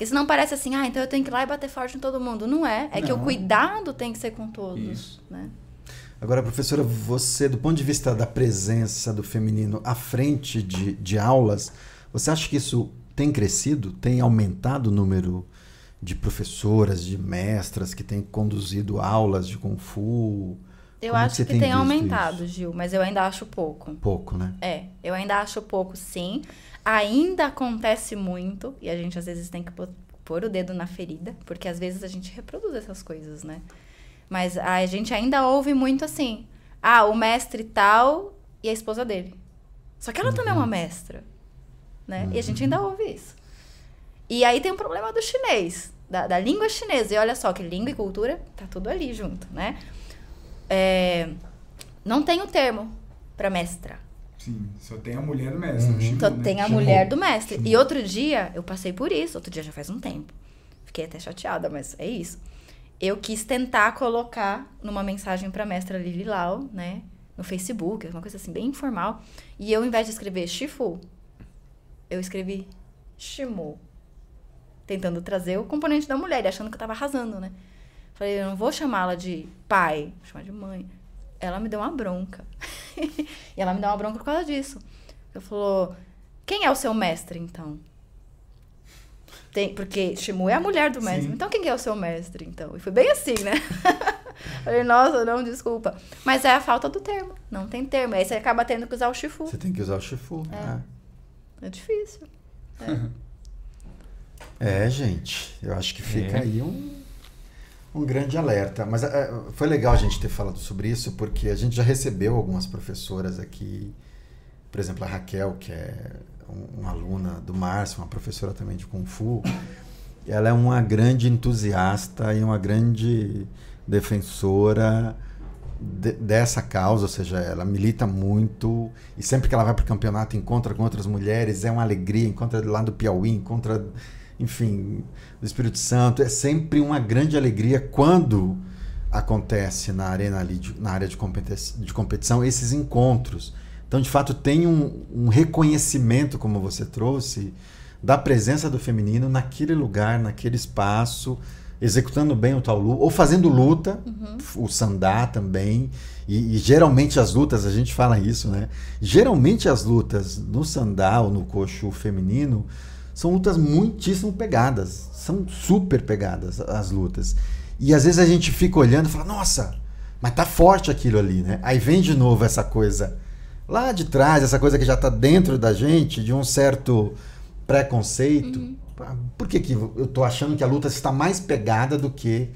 S2: Porque senão parece assim, ah, então eu tenho que ir lá e bater forte em todo mundo. Não é. É que o
S4: Não.
S2: cuidado tem que ser com todos.
S4: Isso.
S2: Né?
S1: Agora, professora, você, do ponto de vista da presença do feminino à frente de, de aulas, você acha que isso tem crescido? Tem aumentado o número de professoras, de mestras que têm conduzido aulas de Kung Fu?
S2: Eu
S1: Como
S2: acho
S1: você
S2: que
S1: tem
S2: tem aumentado,
S1: isso?
S2: Gil, mas eu ainda acho pouco.
S1: Pouco, né?
S2: É, eu ainda acho pouco, sim. Ainda acontece muito, e a gente às vezes tem que pô- pôr o dedo na ferida, porque às vezes a gente reproduz essas coisas, né? Mas a gente ainda ouve muito assim: ah, o mestre tal e a esposa dele. Só que ela também é uma mestra, né? E a gente ainda ouve isso. E aí tem um problema do chinês, da, da língua chinesa. E olha só que língua e cultura tá tudo ali junto, né? É, não tem o termo para mestra.
S4: Sim, só tem a mulher mesmo.
S1: Uhum.
S2: Só tem a mulher do mestre. E outro dia, eu passei por isso. Outro dia já faz um tempo. Fiquei até chateada, mas é isso. Eu quis tentar colocar numa mensagem pra mestra Lili Lau, né? No Facebook, uma coisa assim, bem informal. E eu, ao invés de escrever Shifu, eu escrevi Shimu. Tentando trazer o componente da mulher, achando que eu tava arrasando, né? Falei, eu não vou chamá-la de pai, vou chamar de mãe. Ela me deu uma bronca. e ela me deu uma bronca por causa disso. Ela falou: quem é o seu mestre, então? Tem, porque Shimu é a mulher do mestre.
S4: Sim.
S2: Então quem é o seu mestre, então? E foi bem assim, né? Falei, nossa, não, desculpa. Mas é a falta do termo. Não tem termo. Aí você acaba tendo que usar o Shifu.
S1: Você tem que usar o Shifu.
S2: É difícil.
S1: É, gente, eu acho que fica
S3: É.
S1: aí um, um grande alerta. Mas é, foi legal a gente ter falado sobre isso, porque a gente já recebeu algumas professoras aqui, por exemplo, a Raquel, que é um- uma aluna do Márcio, uma professora também de Kung Fu. Ela é uma grande entusiasta e uma grande defensora de- dessa causa, ou seja, ela milita muito e sempre que ela vai para o campeonato encontra com outras mulheres, é uma alegria, encontra lá do Piauí, encontra, enfim, do Espírito Santo, é sempre uma grande alegria quando acontece na arena ali, de- na área de, competi- de competição, esses encontros. Então, de fato, tem um, um reconhecimento, como você trouxe, da presença do feminino naquele lugar, naquele espaço, executando bem o taolu, ou fazendo luta, o sandá também. E, e geralmente as lutas, a gente fala isso, né? Geralmente as lutas no sandá ou no coxo feminino são lutas muitíssimo pegadas. São super pegadas as lutas. E às vezes a gente fica olhando e fala, nossa, mas tá forte aquilo ali, né? Aí vem de novo essa coisa lá de trás, essa coisa que já está dentro da gente, de um certo preconceito. Por que, que eu tô achando que a luta está mais pegada do que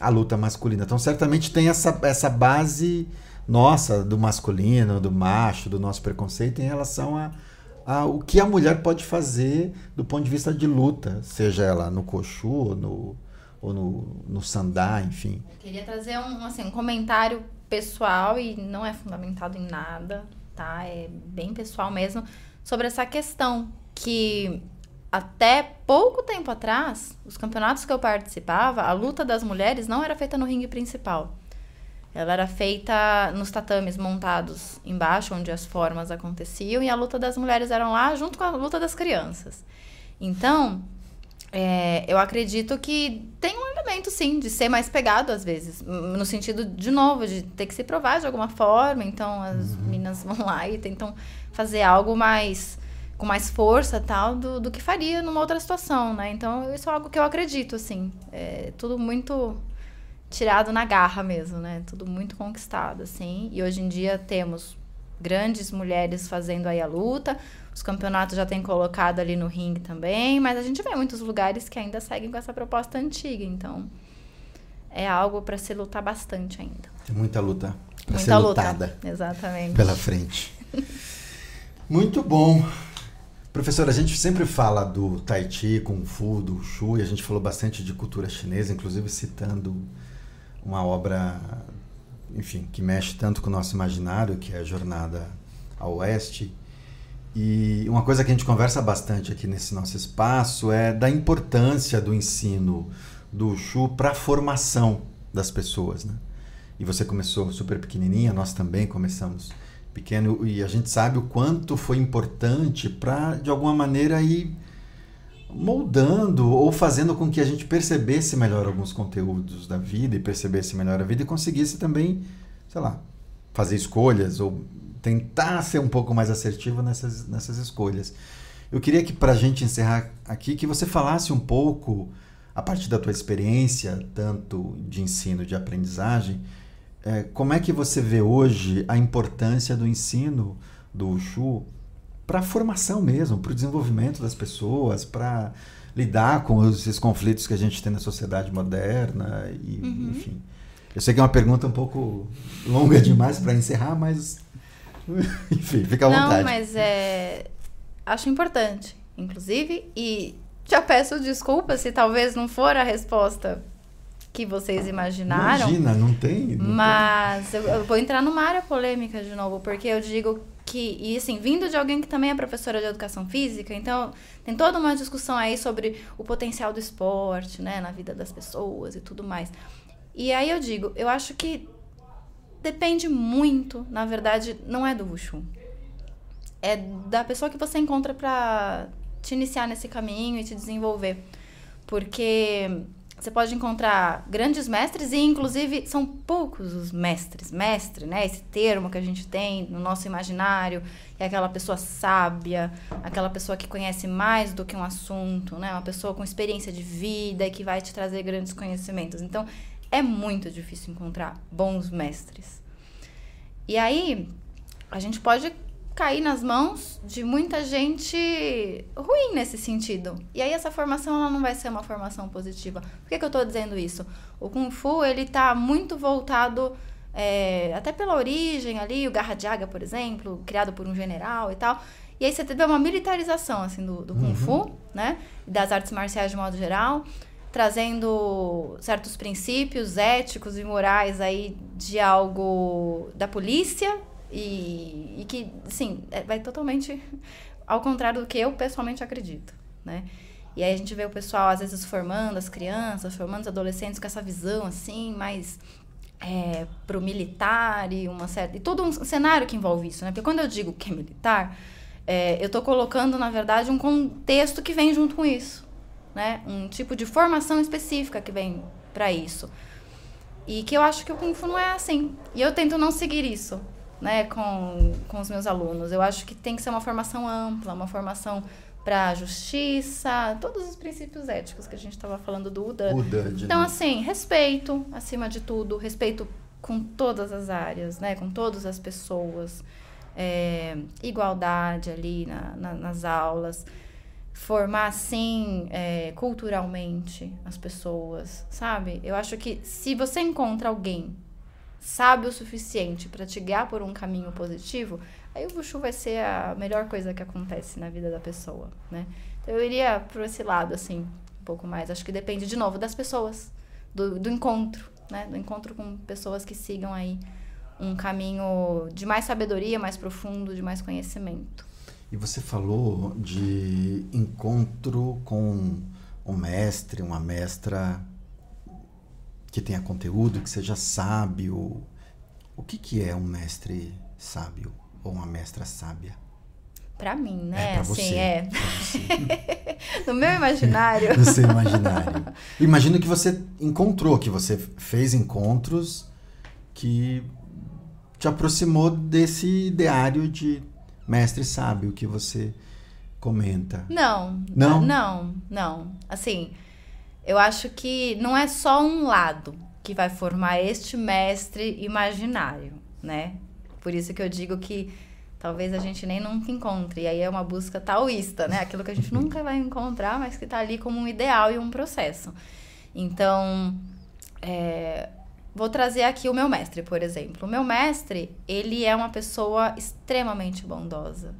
S1: a luta masculina? Então, certamente tem essa, essa base nossa, do masculino, do macho, do nosso preconceito em relação a, a o que a mulher pode fazer do ponto de vista de luta, seja ela no coxu ou no, ou no, no sandá, enfim.
S2: Eu queria trazer um, assim, um comentário pessoal e não é fundamentado em nada, tá? É bem pessoal mesmo, sobre essa questão que até pouco tempo atrás, os campeonatos que eu participava, a luta das mulheres não era feita no ringue principal. Ela era feita nos tatames montados embaixo, onde as formas aconteciam, e a luta das mulheres eram lá junto com a luta das crianças. Então, é, eu acredito que tem um elemento, sim, de ser mais pegado às vezes. No sentido, de novo, de ter que se provar de alguma forma. Então, as uhum. meninas vão lá e tentam fazer algo mais com mais força tal do, do que faria numa outra situação, né? Então, isso é algo que eu acredito, assim. É tudo muito tirado na garra mesmo, né? Tudo muito conquistado, assim. E hoje em dia temos grandes mulheres fazendo aí a luta. Os campeonatos já têm colocado ali no ringue também, mas a gente vê muitos lugares que ainda seguem com essa proposta antiga, então é algo para se lutar bastante ainda.
S1: Tem muita luta para
S2: ser luta.
S1: lutada.
S2: Exatamente.
S1: Pela frente. Muito bom. Professor, a gente sempre fala do Tai Chi, Kung Fu, do Shu, e a gente falou bastante de cultura chinesa, inclusive citando uma obra, enfim, que mexe tanto com o nosso imaginário, que é a Jornada ao Oeste. E uma coisa que a gente conversa bastante aqui nesse nosso espaço é da importância do ensino do Shu para a formação das pessoas, né? E você começou super pequenininha, nós também começamos pequeno e a gente sabe o quanto foi importante para de alguma maneira ir moldando ou fazendo com que a gente percebesse melhor alguns conteúdos da vida e percebesse melhor a vida e conseguisse também, sei lá, fazer escolhas ou tentar ser um pouco mais assertivo nessas, nessas escolhas. Eu queria que, para a gente encerrar aqui, que você falasse um pouco, a partir da tua experiência, tanto de ensino, de aprendizagem, é, como é que você vê hoje a importância do ensino do Ushu para a formação mesmo, para o desenvolvimento das pessoas, para lidar com esses conflitos que a gente tem na sociedade moderna e, uhum. enfim. Eu sei que é uma pergunta um pouco longa demais para encerrar, mas enfim, fica à
S2: Não,
S1: vontade.
S2: Não, mas é acho importante, inclusive, e já peço desculpas se talvez não for a resposta que vocês imaginaram.
S1: Imagina, não tem. Não
S2: mas tem. Eu, eu, vou entrar numa área polêmica de novo, porque eu digo que, e assim, vindo de alguém que também é professora de educação física, então tem toda uma discussão aí sobre o potencial do esporte, né, na vida das pessoas e tudo mais. E aí eu digo, eu acho que depende muito, na verdade, não é do Wushu. É da pessoa que você encontra para te iniciar nesse caminho e te desenvolver. Porque você pode encontrar grandes mestres e, inclusive, são poucos os mestres. Mestre, né? Esse termo que a gente tem no nosso imaginário, é aquela pessoa sábia, aquela pessoa que conhece mais do que um assunto, né? Uma pessoa com experiência de vida e que vai te trazer grandes conhecimentos. Então, é muito difícil encontrar bons mestres. E aí, a gente pode cair nas mãos de muita gente ruim nesse sentido. E aí essa formação ela não vai ser uma formação positiva. Por que, que eu estou dizendo isso? O Kung Fu ele está muito voltado é, até pela origem ali, o Garra de Águia, por exemplo, criado por um general e tal. E aí você teve uma militarização assim do, do Kung uhum. Fu, né? Das artes marciais de modo geral, trazendo certos princípios éticos e morais aí de algo da polícia e, e que, sim, é, vai totalmente ao contrário do que eu pessoalmente acredito, né? E aí a gente vê o pessoal, às vezes, formando as crianças, formando os adolescentes com essa visão, assim, mais é, pro militar e uma certa... E todo um cenário que envolve isso, né? Porque quando eu digo que é militar, é, eu tô colocando, na verdade, um contexto que vem junto com isso, né? Um tipo de formação específica que vem para isso. E que eu acho que o Kung Fu não é assim. E eu tento não seguir isso né, com, com os meus alunos. Eu acho que tem que ser uma formação ampla, uma formação para justiça, todos os princípios éticos que a gente estava falando do UDA.
S1: UDA
S2: então, assim, respeito, acima de tudo, respeito com todas as áreas, né, com todas as pessoas, é, igualdade ali na, na, nas aulas, formar, assim, é, culturalmente as pessoas, sabe? Eu acho que se você encontra alguém sabe o suficiente para te guiar por um caminho positivo, aí o Wushu vai ser a melhor coisa que acontece na vida da pessoa, né? Então eu iria por esse lado, assim, um pouco mais. Acho que depende, de novo, das pessoas, do, do encontro, né? Do encontro com pessoas que sigam aí um caminho de mais sabedoria, mais profundo, de mais conhecimento.
S1: E você falou de encontro com um mestre, uma mestra que tenha conteúdo, que seja sábio. O que, que é um mestre sábio ou uma mestra sábia?
S2: Pra mim, né?
S1: É, pra
S2: assim,
S1: você,
S2: é.
S1: pra você.
S2: No meu imaginário.
S1: No seu imaginário. Imagino que você encontrou, que você fez encontros que te aproximou desse ideário de mestre sábio que você comenta.
S2: Não.
S1: Não?
S2: Não, não. Assim, eu acho que não é só um lado que vai formar este mestre imaginário, né? Por isso que eu digo que talvez a gente nem nunca encontre. E aí é uma busca taoísta, né? Aquilo que a gente nunca vai encontrar, mas que tá ali como um ideal e um processo. Então, é, vou trazer aqui o meu mestre, por exemplo. O meu mestre, ele é uma pessoa extremamente bondosa,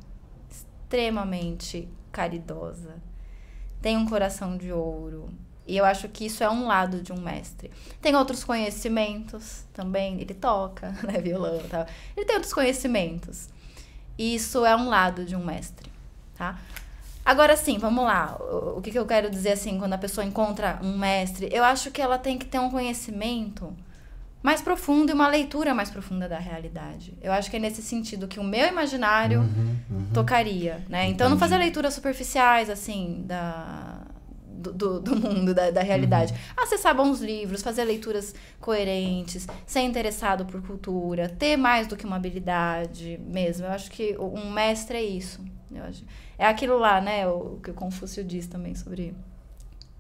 S2: extremamente caridosa, tem um coração de ouro. E eu acho que isso é um lado de um mestre. Tem outros conhecimentos também, ele toca, né, violão e tal. Ele tem outros conhecimentos. Isso é um lado de um mestre, tá? Agora sim, vamos lá. O, que, que eu quero dizer assim, quando a pessoa encontra um mestre? Eu acho que ela tem que ter um conhecimento mais profundo e uma leitura mais profunda da realidade. Eu acho que é nesse sentido que o meu imaginário
S1: Uhum, uhum.
S2: tocaria, né? Então não
S1: Entendi.
S2: fazer leituras superficiais, assim, da, do, do, do mundo, da, da realidade. Acessar bons livros, fazer leituras coerentes, ser interessado por cultura, ter mais do que uma habilidade mesmo. Eu acho que um mestre é isso. Eu acho. É aquilo lá, né? O que o Confúcio diz também sobre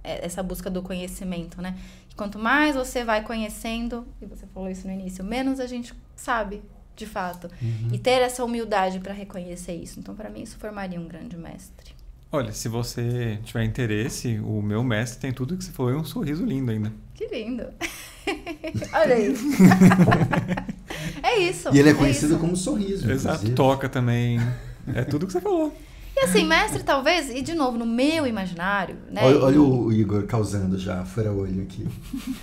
S2: é, essa busca do conhecimento, né? Quanto mais você vai conhecendo, e você falou isso no início, menos a gente sabe, de fato. E ter essa humildade para reconhecer isso. Então, para mim, isso formaria um grande mestre.
S3: Olha, se você tiver interesse, o meu mestre tem tudo que você falou e um sorriso lindo ainda.
S2: Que lindo! Olha aí. é isso.
S1: E ele é conhecido
S2: isso.
S1: como sorriso.
S3: Exato,
S1: inclusive.
S3: toca também. É tudo que você falou.
S2: E assim, mestre, talvez, e de novo, no meu imaginário, né?
S1: Olha, olha o Igor causando já, fora olho aqui.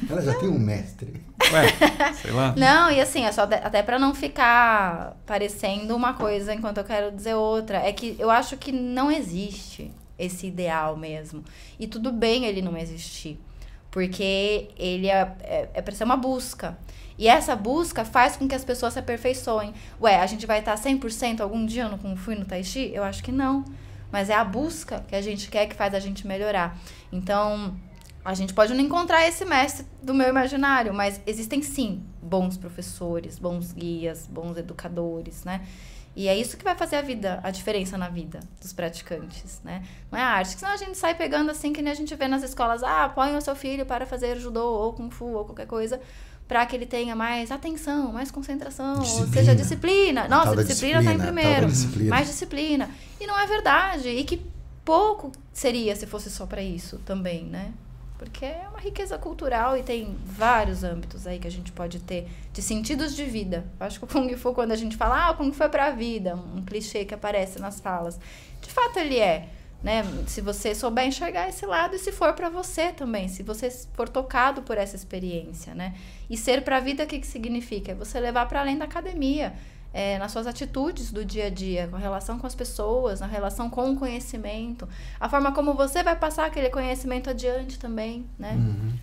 S1: Ela já tem um mestre.
S3: Ué, sei lá.
S2: Não, e assim, é só de- até pra não ficar parecendo uma coisa enquanto eu quero dizer outra. É que eu acho que não existe esse ideal mesmo. E tudo bem ele não existir. Porque ele é, é, é pra ser uma busca. E essa busca faz com que as pessoas se aperfeiçoem. Ué, a gente vai estar 100% algum dia no Kung Fu e no Tai Chi? Eu acho que não. Mas é a busca que a gente quer que faz a gente melhorar. Então, a gente pode não encontrar esse mestre do meu imaginário, mas existem sim bons professores, bons guias, bons educadores, né? E é isso que vai fazer a vida, a diferença na vida dos praticantes, né? Não é a arte, senão a gente sai pegando assim que nem a gente vê nas escolas, ah, põe o seu filho para fazer judô ou kung fu ou qualquer coisa para que ele tenha mais atenção, mais concentração, ou
S1: Disciplina.
S2: seja, disciplina. Nossa, disciplina tá em primeiro.
S1: disciplina.
S2: Mais disciplina. E não é verdade. E que pouco seria se fosse só para isso também, né? Porque é uma riqueza cultural e tem vários âmbitos aí que a gente pode ter de sentidos de vida. Eu acho que o Kung Fu, quando a gente fala, ah, o Kung Fu é pra vida, um clichê que aparece nas falas. De fato, ele é. Né? Se você souber enxergar esse lado e se for para você também, se você for tocado por essa experiência, né? E ser para a vida, o que, que significa? É você levar para além da academia, é, nas suas atitudes do dia a dia, com relação com as pessoas, na relação com o conhecimento, a forma como você vai passar aquele conhecimento adiante também, né?
S1: Uhum.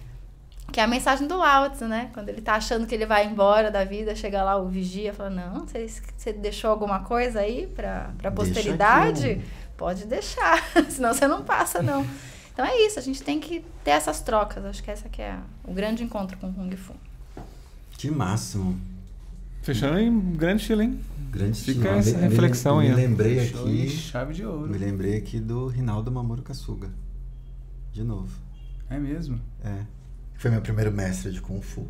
S2: Que é a mensagem do Lao Tzu, né? Quando ele tá achando que ele vai embora da vida, chega lá o vigia e fala, não, você, você deixou alguma coisa aí pra, pra posteridade? Pode deixar, senão você não passa, não. Então é isso, a gente tem que ter essas trocas. Acho que essa que é o grande encontro com o Kung Fu.
S1: Que máximo.
S3: Fechando em grande estilo, hein?
S1: Grande
S3: Fica
S1: estilo.
S3: essa
S1: Me- me-
S3: reflexão
S1: me,
S3: aí, ó.
S1: lembrei aqui.
S4: chave de ouro.
S1: Me lembrei aqui do Rinaldo Mamoru Kasuga. De novo.
S4: É mesmo?
S1: É. Foi meu primeiro mestre de Kung Fu.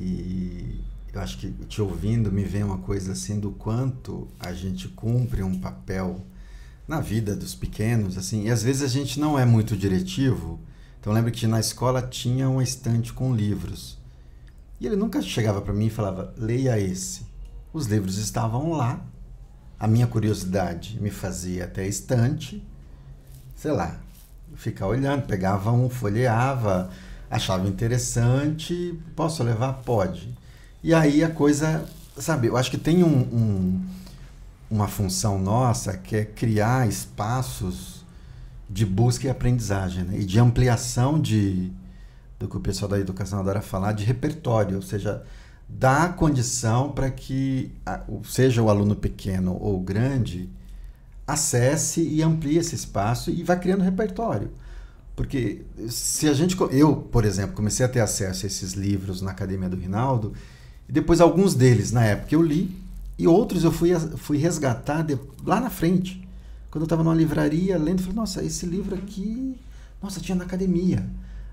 S1: E eu acho que te ouvindo me vem uma coisa assim do quanto a gente cumpre um papel na vida dos pequenos, assim, e às vezes a gente não é muito diretivo. Então lembro que na escola tinha uma estante com livros. E ele nunca chegava para mim e falava: "Leia esse". Os livros estavam lá. A minha curiosidade me fazia até a estante, sei lá, ficar olhando, pegava um, folheava, achava interessante, posso levar? Pode. E aí a coisa, sabe, eu acho que tem um, um, uma função nossa que é criar espaços de busca e aprendizagem né? e de ampliação de do que o pessoal da educação adora falar de repertório, ou seja, dar condição para que seja o aluno pequeno ou grande acesse e amplie esse espaço e vá criando repertório. Porque se a gente. Eu, por exemplo, comecei a ter acesso a esses livros na Academia do Rinaldo, e depois alguns deles, na época, eu li, e outros eu fui, fui resgatar de- lá na frente. Quando eu estava numa livraria lendo, falei, nossa, esse livro aqui. Nossa, tinha na academia.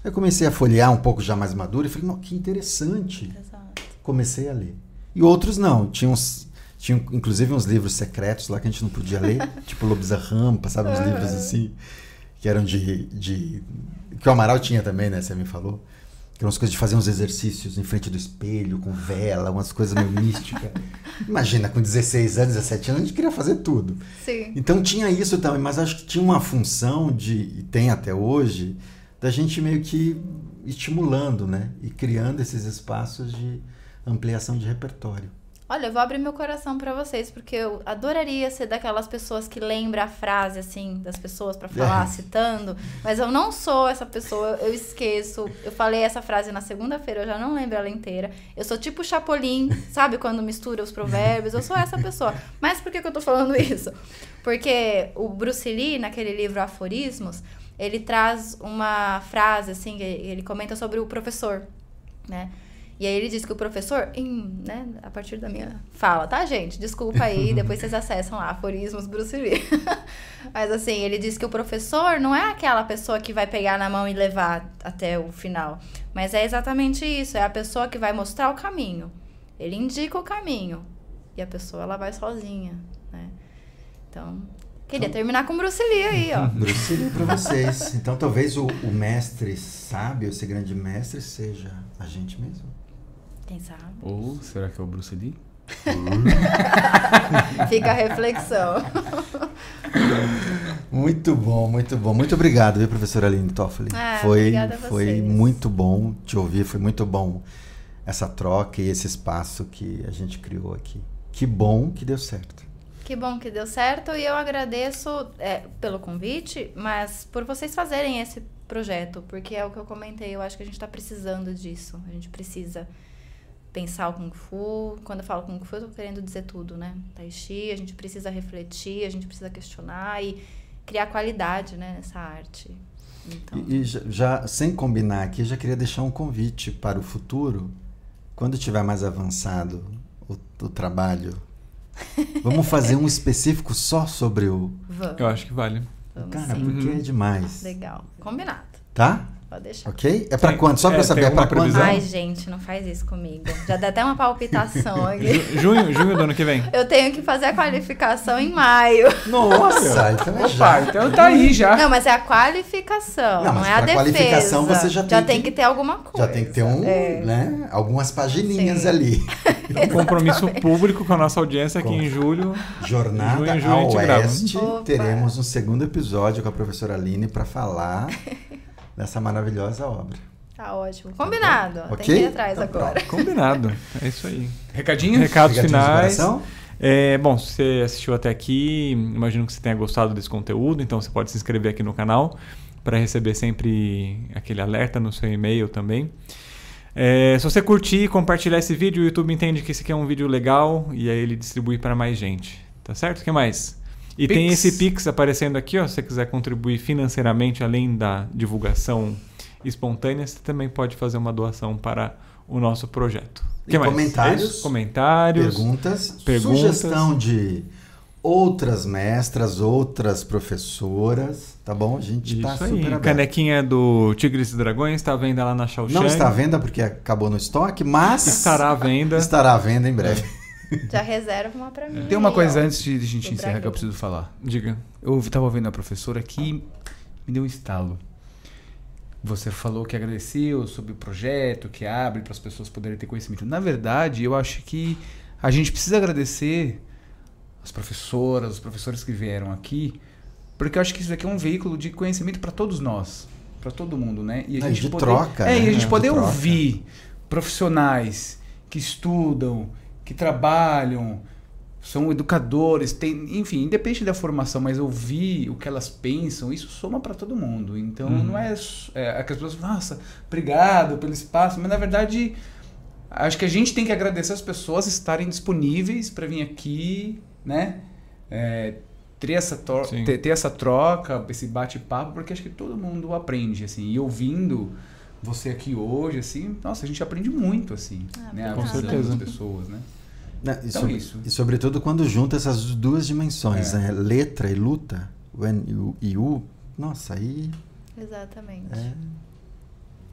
S1: Aí eu comecei a folhear um pouco já mais maduro e falei, "Não, que interessante
S2: Exato.
S1: comecei a ler. E outros não. Tinha, uns, tinha inclusive uns livros secretos lá que a gente não podia ler, tipo Lobos da Rampa, sabe? Uns livros assim, que eram de, de. que o Amaral tinha também, né? Você me falou. Que eram umas coisas de fazer uns exercícios em frente do espelho, com vela, umas coisas meio místicas. Imagina, com 16 anos, 17 anos, a gente queria fazer tudo.
S2: Sim.
S1: Então tinha isso também, mas acho que tinha uma função de, e tem até hoje, da gente meio que estimulando, né? E criando esses espaços de ampliação de repertório.
S2: Olha, eu vou abrir meu coração pra vocês, porque eu adoraria ser daquelas pessoas que lembra a frase, assim, das pessoas pra falar,
S1: É.
S2: citando. Mas eu não sou essa pessoa, eu esqueço. Eu falei essa frase na segunda-feira, eu já não lembro ela inteira. Eu sou tipo Chapolin, sabe? Quando mistura os provérbios. Eu sou essa pessoa. Mas por que, que eu tô falando isso? Porque o Bruce Lee, naquele livro Aforismos, ele traz uma frase, assim, ele comenta sobre o professor, né? E aí ele diz que o professor, em, né, a partir da minha fala, tá, gente? Desculpa aí, depois vocês acessam lá, aforismos Bruce Lee. Mas assim, ele diz que o professor não é aquela pessoa que vai pegar na mão e levar até o final. Mas é exatamente isso, é a pessoa que vai mostrar o caminho. Ele indica o caminho. E a pessoa, ela vai sozinha, né? Então, queria terminar com Bruce Lee aí, ó.
S1: Bruce Lee para vocês. Então talvez o, o mestre sábio, esse grande mestre, seja a gente mesmo.
S2: Quem sabe?
S4: Ou será que é o Bruce Lee?
S2: Fica a reflexão.
S1: Muito bom, muito bom. Muito obrigado, viu, professora Aline Toffoli?
S2: Ah,
S1: foi,
S2: obrigada a
S1: foi muito bom te ouvir, foi muito bom essa troca e esse espaço que a gente criou aqui. Que bom que deu certo.
S2: Que bom que deu certo e eu agradeço é, pelo convite, mas por vocês fazerem esse projeto, porque é o que eu comentei, eu acho que a gente está precisando disso. A gente precisa pensar o Kung Fu. Quando eu falo Kung Fu, eu tô querendo dizer tudo, né? Tai Chi, a gente precisa refletir, a gente precisa questionar e criar qualidade né, nessa arte. Então,
S1: E, e já, já, sem combinar aqui, já queria deixar um convite para o futuro, quando tiver mais avançado o, o trabalho. Vamos fazer um específico só sobre o.
S2: vamos.
S3: Eu acho que vale.
S2: vamos
S1: Cara,
S2: sim.
S1: porque é demais.
S2: Legal. Combinado.
S1: Tá?
S2: Pode deixar.
S1: Ok? É pra
S3: Tem-
S1: quando? Só pra
S3: é,
S1: saber,
S3: tem
S1: é
S3: alguma
S1: quando?
S2: Ai, gente, não faz isso comigo. Já dá até uma palpitação aqui.
S3: Ju- Junho, junho do ano que vem.
S2: Eu tenho que fazer a qualificação em maio.
S1: Nossa, então é
S4: Opa,
S1: já.
S4: então tá aí já.
S2: Não, mas é a qualificação,
S1: Não,
S2: não,
S1: mas
S2: é a defesa.
S1: qualificação você já tem
S2: tem
S1: que-
S2: que ter alguma coisa.
S1: Já tem que ter um,
S2: É.
S1: né? Algumas pagininhas
S2: Sim.
S1: ali.
S3: Um compromisso público com a nossa audiência aqui
S1: Com-
S3: em julho.
S1: Jornada
S3: Junho, junho a
S1: ao
S3: gente grava.
S1: Oeste.
S2: Opa.
S1: Teremos um segundo episódio com a professora Aline para falar dessa maravilhosa obra.
S2: Tá ótimo. Combinado.
S1: Ok?
S2: Tem que ir atrás
S1: Então,
S2: agora.
S3: Combinado. É isso aí.
S4: Recadinho?
S3: Recados finais. É, bom, se você assistiu até aqui, imagino que você tenha gostado desse conteúdo, então você pode se inscrever aqui no canal para receber sempre aquele alerta no seu e-mail também. É, se você curtir e compartilhar esse vídeo, o YouTube entende que esse aqui é um vídeo legal e aí ele distribui para mais gente. Tá certo? O que mais? E
S4: Pix.
S3: tem esse Pix aparecendo aqui, ó, se você quiser contribuir financeiramente além da divulgação espontânea, você também pode fazer uma doação para o nosso projeto.
S1: E
S3: que mais?
S1: comentários?
S3: É? Comentários.
S1: Perguntas,
S3: Perguntas.
S1: sugestão de outras mestras, outras professoras, tá bom? A gente está super
S3: aí.
S1: aberto.
S3: Canequinha do Tigres e Dragões está à venda lá na Shaoxing.
S1: Não está à venda porque acabou no estoque, mas
S3: Estará à venda.
S1: estará à venda em breve.
S2: Já reserva uma pra mim.
S4: Tem uma coisa
S2: ó.
S4: antes de a gente encerrar que eu preciso falar.
S3: Diga.
S4: Eu tava ouvindo a professora aqui me deu um estalo. Você falou que agradeceu sobre o projeto, que abre para as pessoas poderem ter conhecimento. Na verdade, eu acho que a gente precisa agradecer as professoras, os professores que vieram aqui, porque eu acho que isso aqui é um veículo de conhecimento para todos nós, para todo mundo, né? E
S1: É, de
S4: poder,
S1: troca,
S4: É,
S1: né?
S4: e a gente
S1: De
S4: poder ouvir profissionais que estudam, que trabalham, são educadores, tem, enfim, independente da formação, mas ouvir o que elas pensam, isso soma para todo mundo. Então
S3: Uhum.
S4: não é, é que as pessoas, nossa, obrigado pelo espaço, mas na verdade acho que a gente tem que agradecer as pessoas estarem disponíveis para vir aqui, né? É, ter essa, ter, ter essa troca, esse bate-papo, porque acho que todo mundo aprende, assim, e ouvindo você aqui hoje, assim, nossa, a gente aprende muito, assim,
S2: Ah,
S4: né? A
S2: com
S4: visão
S3: certeza.
S4: das pessoas, né?
S1: Né, E,
S4: Então,
S1: sobre-
S4: isso.
S1: e sobretudo quando junta essas duas dimensões,
S4: É.
S1: né? Letra e luta, o N e o- e o. Nossa, aí.
S2: Exatamente.
S1: é,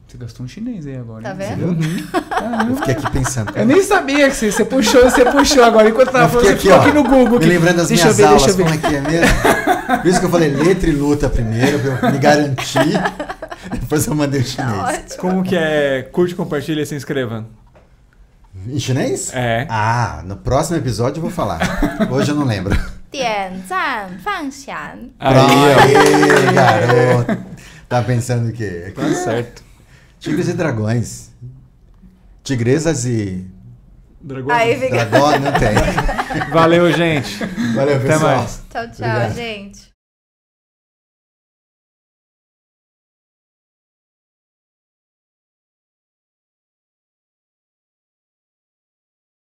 S4: Você gastou um chinês aí agora.
S2: Tá
S4: hein?
S2: vendo?
S4: Caramba.
S1: Eu fiquei aqui pensando.
S4: Eu nem sabia que você, você puxou, você puxou agora. Enquanto tava falando, você ficou
S1: aqui,
S4: aqui
S1: ó,
S4: no Google.
S1: Me
S4: aqui.
S1: lembrando das
S4: Deixa
S1: minhas
S4: ver,
S1: aulas, como é que é mesmo? Por isso que eu falei letra e luta primeiro, pra eu me garantir. Depois eu mandei o
S2: Tá
S1: chinês.
S2: ótimo.
S3: Como que é? Curte, compartilha e se inscreva.
S1: Em chinês?
S3: É.
S1: Ah, no próximo episódio eu vou falar. Hoje eu não lembro.
S2: Dian
S3: Aí,
S1: garoto. Tá pensando o quê?
S3: Tá certo.
S1: Tigres e dragões. Tigresas e.
S3: Dragões.
S2: Aí,
S1: não tem.
S3: Valeu, gente.
S1: Valeu,
S3: Até
S1: pessoal.
S3: mais.
S2: Tchau, tchau,
S1: Obrigado.
S2: gente.